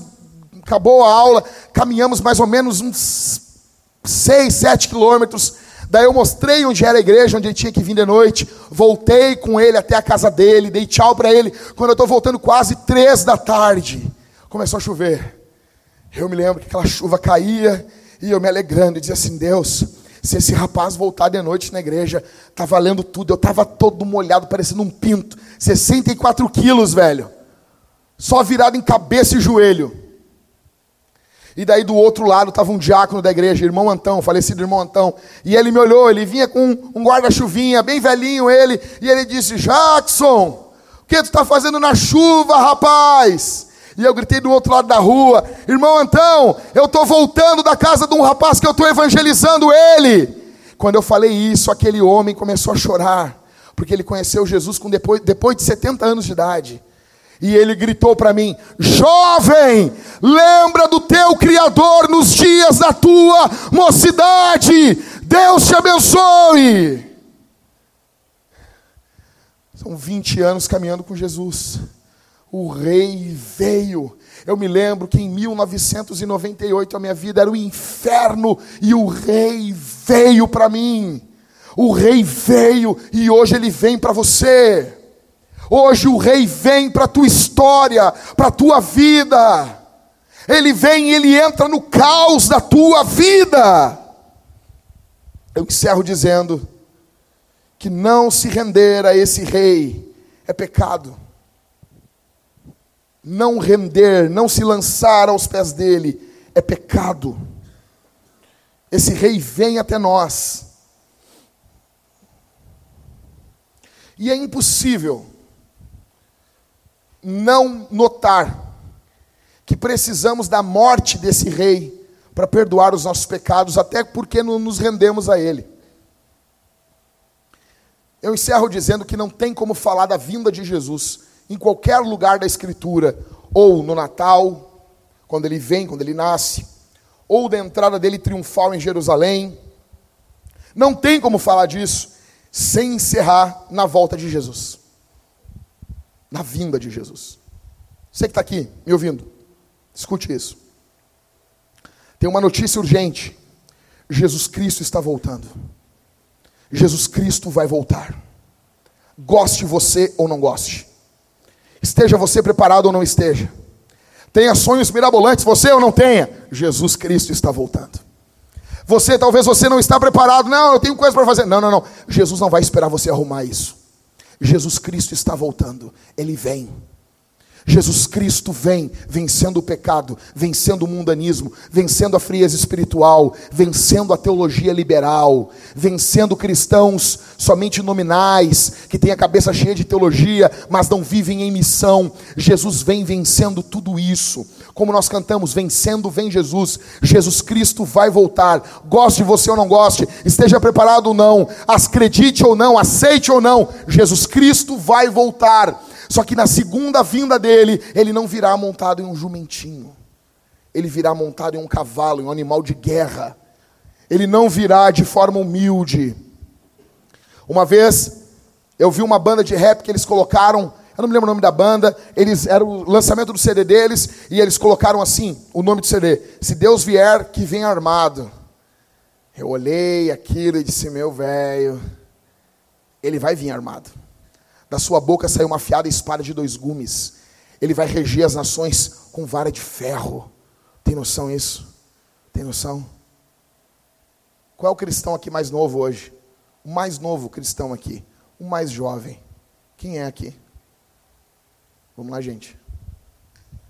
acabou a aula, caminhamos mais ou menos uns 6, 7 quilômetros. Daí eu mostrei onde era a igreja, onde ele tinha que vir de noite. Voltei com ele até a casa dele, dei tchau para ele. Quando eu estou voltando quase três da tarde, começou a chover. Eu me lembro que aquela chuva caía e eu me alegrando e dizia assim: Deus, se esse rapaz voltar de noite na igreja, tá valendo tudo. Eu estava todo molhado, parecendo um pinto, 64 quilos, velho, só virado em cabeça e joelho. E daí do outro lado estava um diácono da igreja, irmão Antão, falecido irmão Antão. E ele me olhou, ele vinha com um guarda-chuvinha, bem velhinho ele, e ele disse: Jackson, o que tu está fazendo na chuva, rapaz? E eu gritei do outro lado da rua: Irmão Antão, eu estou voltando da casa de um rapaz que eu estou evangelizando ele. Quando eu falei isso, aquele homem começou a chorar, porque ele conheceu Jesus com depois, depois de 70 anos de idade. E ele gritou para mim: Jovem, lembra do teu Criador nos dias da tua mocidade. Deus te abençoe. São 20 anos caminhando com Jesus o rei veio. Eu me lembro que em 1998 a minha vida era o um inferno e o rei veio para mim. O rei veio e hoje ele vem para você. Hoje o rei vem para a tua história, para a tua vida. Ele vem e ele entra no caos da tua vida. Eu encerro dizendo que não se render a esse rei é pecado não render, não se lançar aos pés dele, é pecado. Esse rei vem até nós. E é impossível não notar que precisamos da morte desse rei para perdoar os nossos pecados, até porque não nos rendemos a ele. Eu encerro dizendo que não tem como falar da vinda de Jesus em qualquer lugar da Escritura, ou no Natal, quando ele vem, quando ele nasce, ou da entrada dele triunfal em Jerusalém. Não tem como falar disso sem encerrar na volta de Jesus, na vinda de Jesus. Você que está aqui me ouvindo, escute isso. Tem uma notícia urgente: Jesus Cristo está voltando. Jesus Cristo vai voltar. Goste você ou não goste. Esteja você preparado ou não esteja. Tenha sonhos mirabolantes, você ou não tenha. Jesus Cristo está voltando. Você, talvez você não está preparado. Não, eu tenho coisa para fazer. Não, não, não. Jesus não vai esperar você arrumar isso. Jesus Cristo está voltando. Ele vem. Jesus Cristo vem vencendo o pecado, vencendo o mundanismo, vencendo a frieza espiritual, vencendo a teologia liberal, vencendo cristãos somente nominais, que têm a cabeça cheia de teologia, mas não vivem em missão. Jesus vem vencendo tudo isso. Como nós cantamos, vencendo vem Jesus. Jesus Cristo vai voltar. Goste você ou não goste, esteja preparado ou não, acredite ou não, aceite ou não, Jesus Cristo vai voltar. Só que na segunda vinda dele, ele não virá montado em um jumentinho. Ele virá montado em um cavalo, em um animal de guerra. Ele não virá de forma humilde. Uma vez eu vi uma banda de rap que eles colocaram, eu não me lembro o nome da banda, eles era o lançamento do CD deles e eles colocaram assim, o nome do CD: Se Deus vier, que venha armado. Eu olhei aquilo e disse: "Meu velho, ele vai vir armado. Da sua boca saiu uma afiada espada de dois gumes. Ele vai reger as nações com vara de ferro. Tem noção isso? Tem noção? Qual é o cristão aqui mais novo hoje? O mais novo cristão aqui. O mais jovem. Quem é aqui? Vamos lá, gente.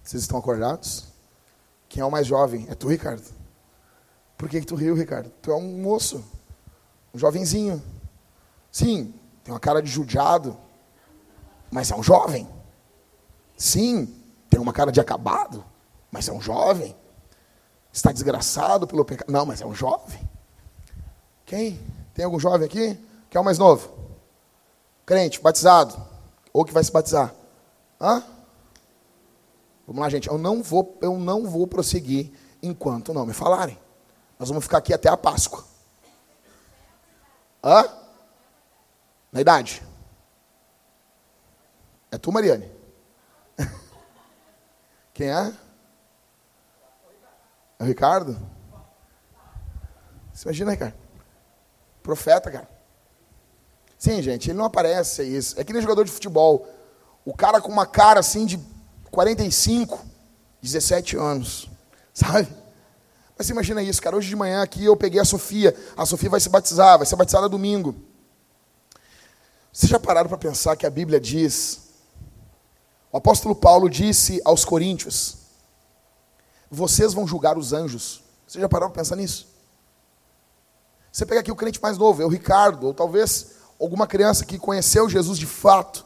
Vocês estão acordados? Quem é o mais jovem? É tu, Ricardo? Por que, que tu riu, Ricardo? Tu é um moço. Um jovenzinho. Sim, tem uma cara de judiado. Mas é um jovem. Sim, tem uma cara de acabado. Mas é um jovem. Está desgraçado pelo pecado. Não, mas é um jovem. Quem? Tem algum jovem aqui? Quem é o mais novo? Crente, batizado. Ou que vai se batizar. Hã? Vamos lá, gente. Eu não vou, eu não vou prosseguir enquanto não me falarem. Nós vamos ficar aqui até a Páscoa. Hã? Na idade. É tu, Mariane? [LAUGHS] Quem é? É o Ricardo? Você imagina, Ricardo? Profeta, cara. Sim, gente, ele não aparece, é isso. É que nem jogador de futebol. O cara com uma cara assim de 45, 17 anos. [LAUGHS] Sabe? Mas você imagina isso, cara. Hoje de manhã aqui eu peguei a Sofia. A Sofia vai se batizar, vai ser batizada domingo. Vocês já pararam para pensar que a Bíblia diz. O apóstolo Paulo disse aos Coríntios: vocês vão julgar os anjos. Você já parou para pensar nisso? Você pega aqui o crente mais novo, é o Ricardo, ou talvez alguma criança que conheceu Jesus de fato.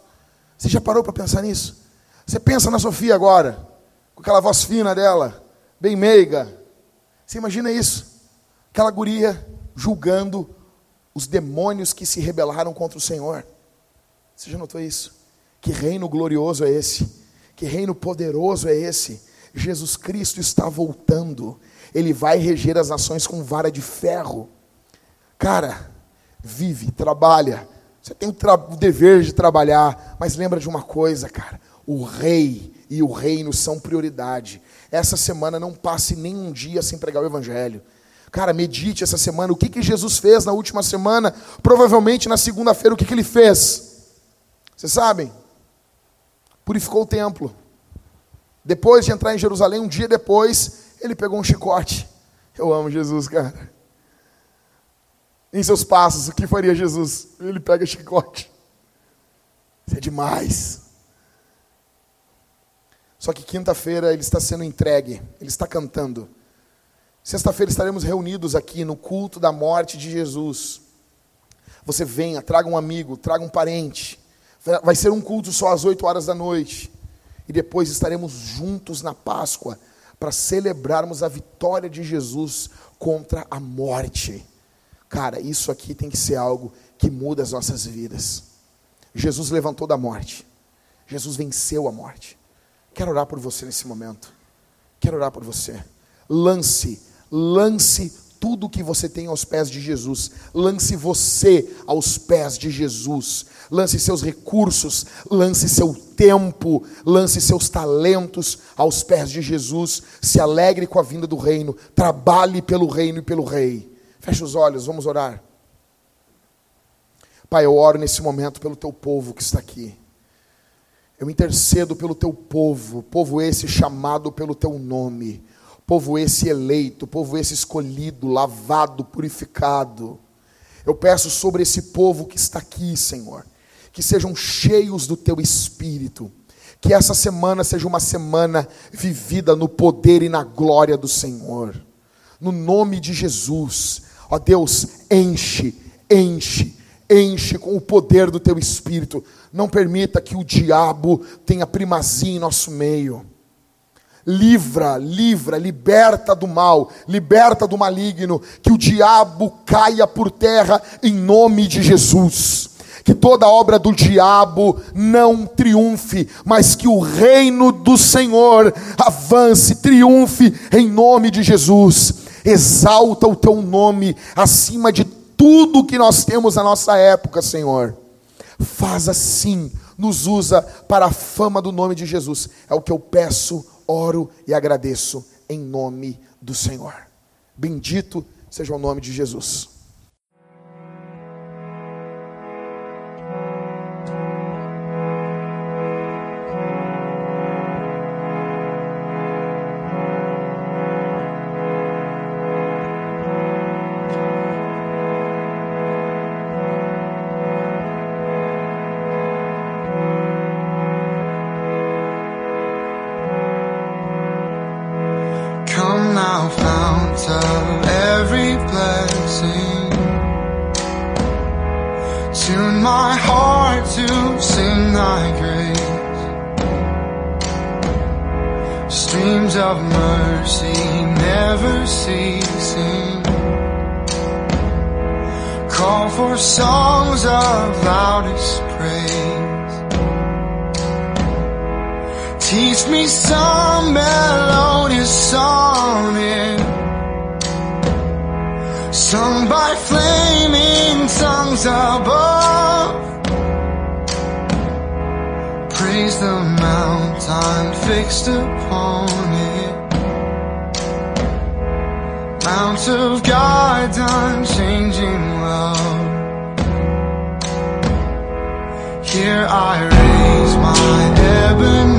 Você já parou para pensar nisso? Você pensa na Sofia agora, com aquela voz fina dela, bem meiga. Você imagina isso? Aquela guria julgando os demônios que se rebelaram contra o Senhor. Você já notou isso? Que reino glorioso é esse? Que reino poderoso é esse? Jesus Cristo está voltando. Ele vai reger as nações com vara de ferro. Cara, vive, trabalha. Você tem o dever de trabalhar, mas lembra de uma coisa, cara. O rei e o reino são prioridade. Essa semana não passe nenhum dia sem pregar o evangelho. Cara, medite essa semana. O que, que Jesus fez na última semana? Provavelmente na segunda-feira, o que, que ele fez? Vocês sabem? Purificou o templo. Depois de entrar em Jerusalém, um dia depois, ele pegou um chicote. Eu amo Jesus, cara. Em seus passos, o que faria Jesus? Ele pega chicote. Isso é demais. Só que quinta-feira ele está sendo entregue, ele está cantando. Sexta-feira estaremos reunidos aqui no culto da morte de Jesus. Você venha, traga um amigo, traga um parente. Vai ser um culto só às 8 horas da noite e depois estaremos juntos na Páscoa para celebrarmos a vitória de Jesus contra a morte. Cara, isso aqui tem que ser algo que muda as nossas vidas. Jesus levantou da morte. Jesus venceu a morte. Quero orar por você nesse momento. Quero orar por você. Lance, lance tudo que você tem aos pés de Jesus. Lance você aos pés de Jesus. Lance seus recursos, lance seu tempo, lance seus talentos aos pés de Jesus. Se alegre com a vinda do reino. Trabalhe pelo reino e pelo rei. Feche os olhos, vamos orar. Pai, eu oro nesse momento pelo teu povo que está aqui. Eu intercedo pelo teu povo, povo esse chamado pelo teu nome povo esse eleito, povo esse escolhido, lavado, purificado. Eu peço sobre esse povo que está aqui, Senhor, que sejam cheios do teu espírito. Que essa semana seja uma semana vivida no poder e na glória do Senhor. No nome de Jesus. Ó Deus, enche, enche, enche com o poder do teu espírito. Não permita que o diabo tenha primazia em nosso meio livra, livra, liberta do mal, liberta do maligno, que o diabo caia por terra em nome de Jesus. Que toda obra do diabo não triunfe, mas que o reino do Senhor avance, triunfe em nome de Jesus. Exalta o teu nome acima de tudo que nós temos na nossa época, Senhor. Faz assim, nos usa para a fama do nome de Jesus. É o que eu peço oro e agradeço em nome do Senhor. Bendito seja o nome de Jesus. fixed upon it. Mount of God's unchanging love. Here I raise my ebony.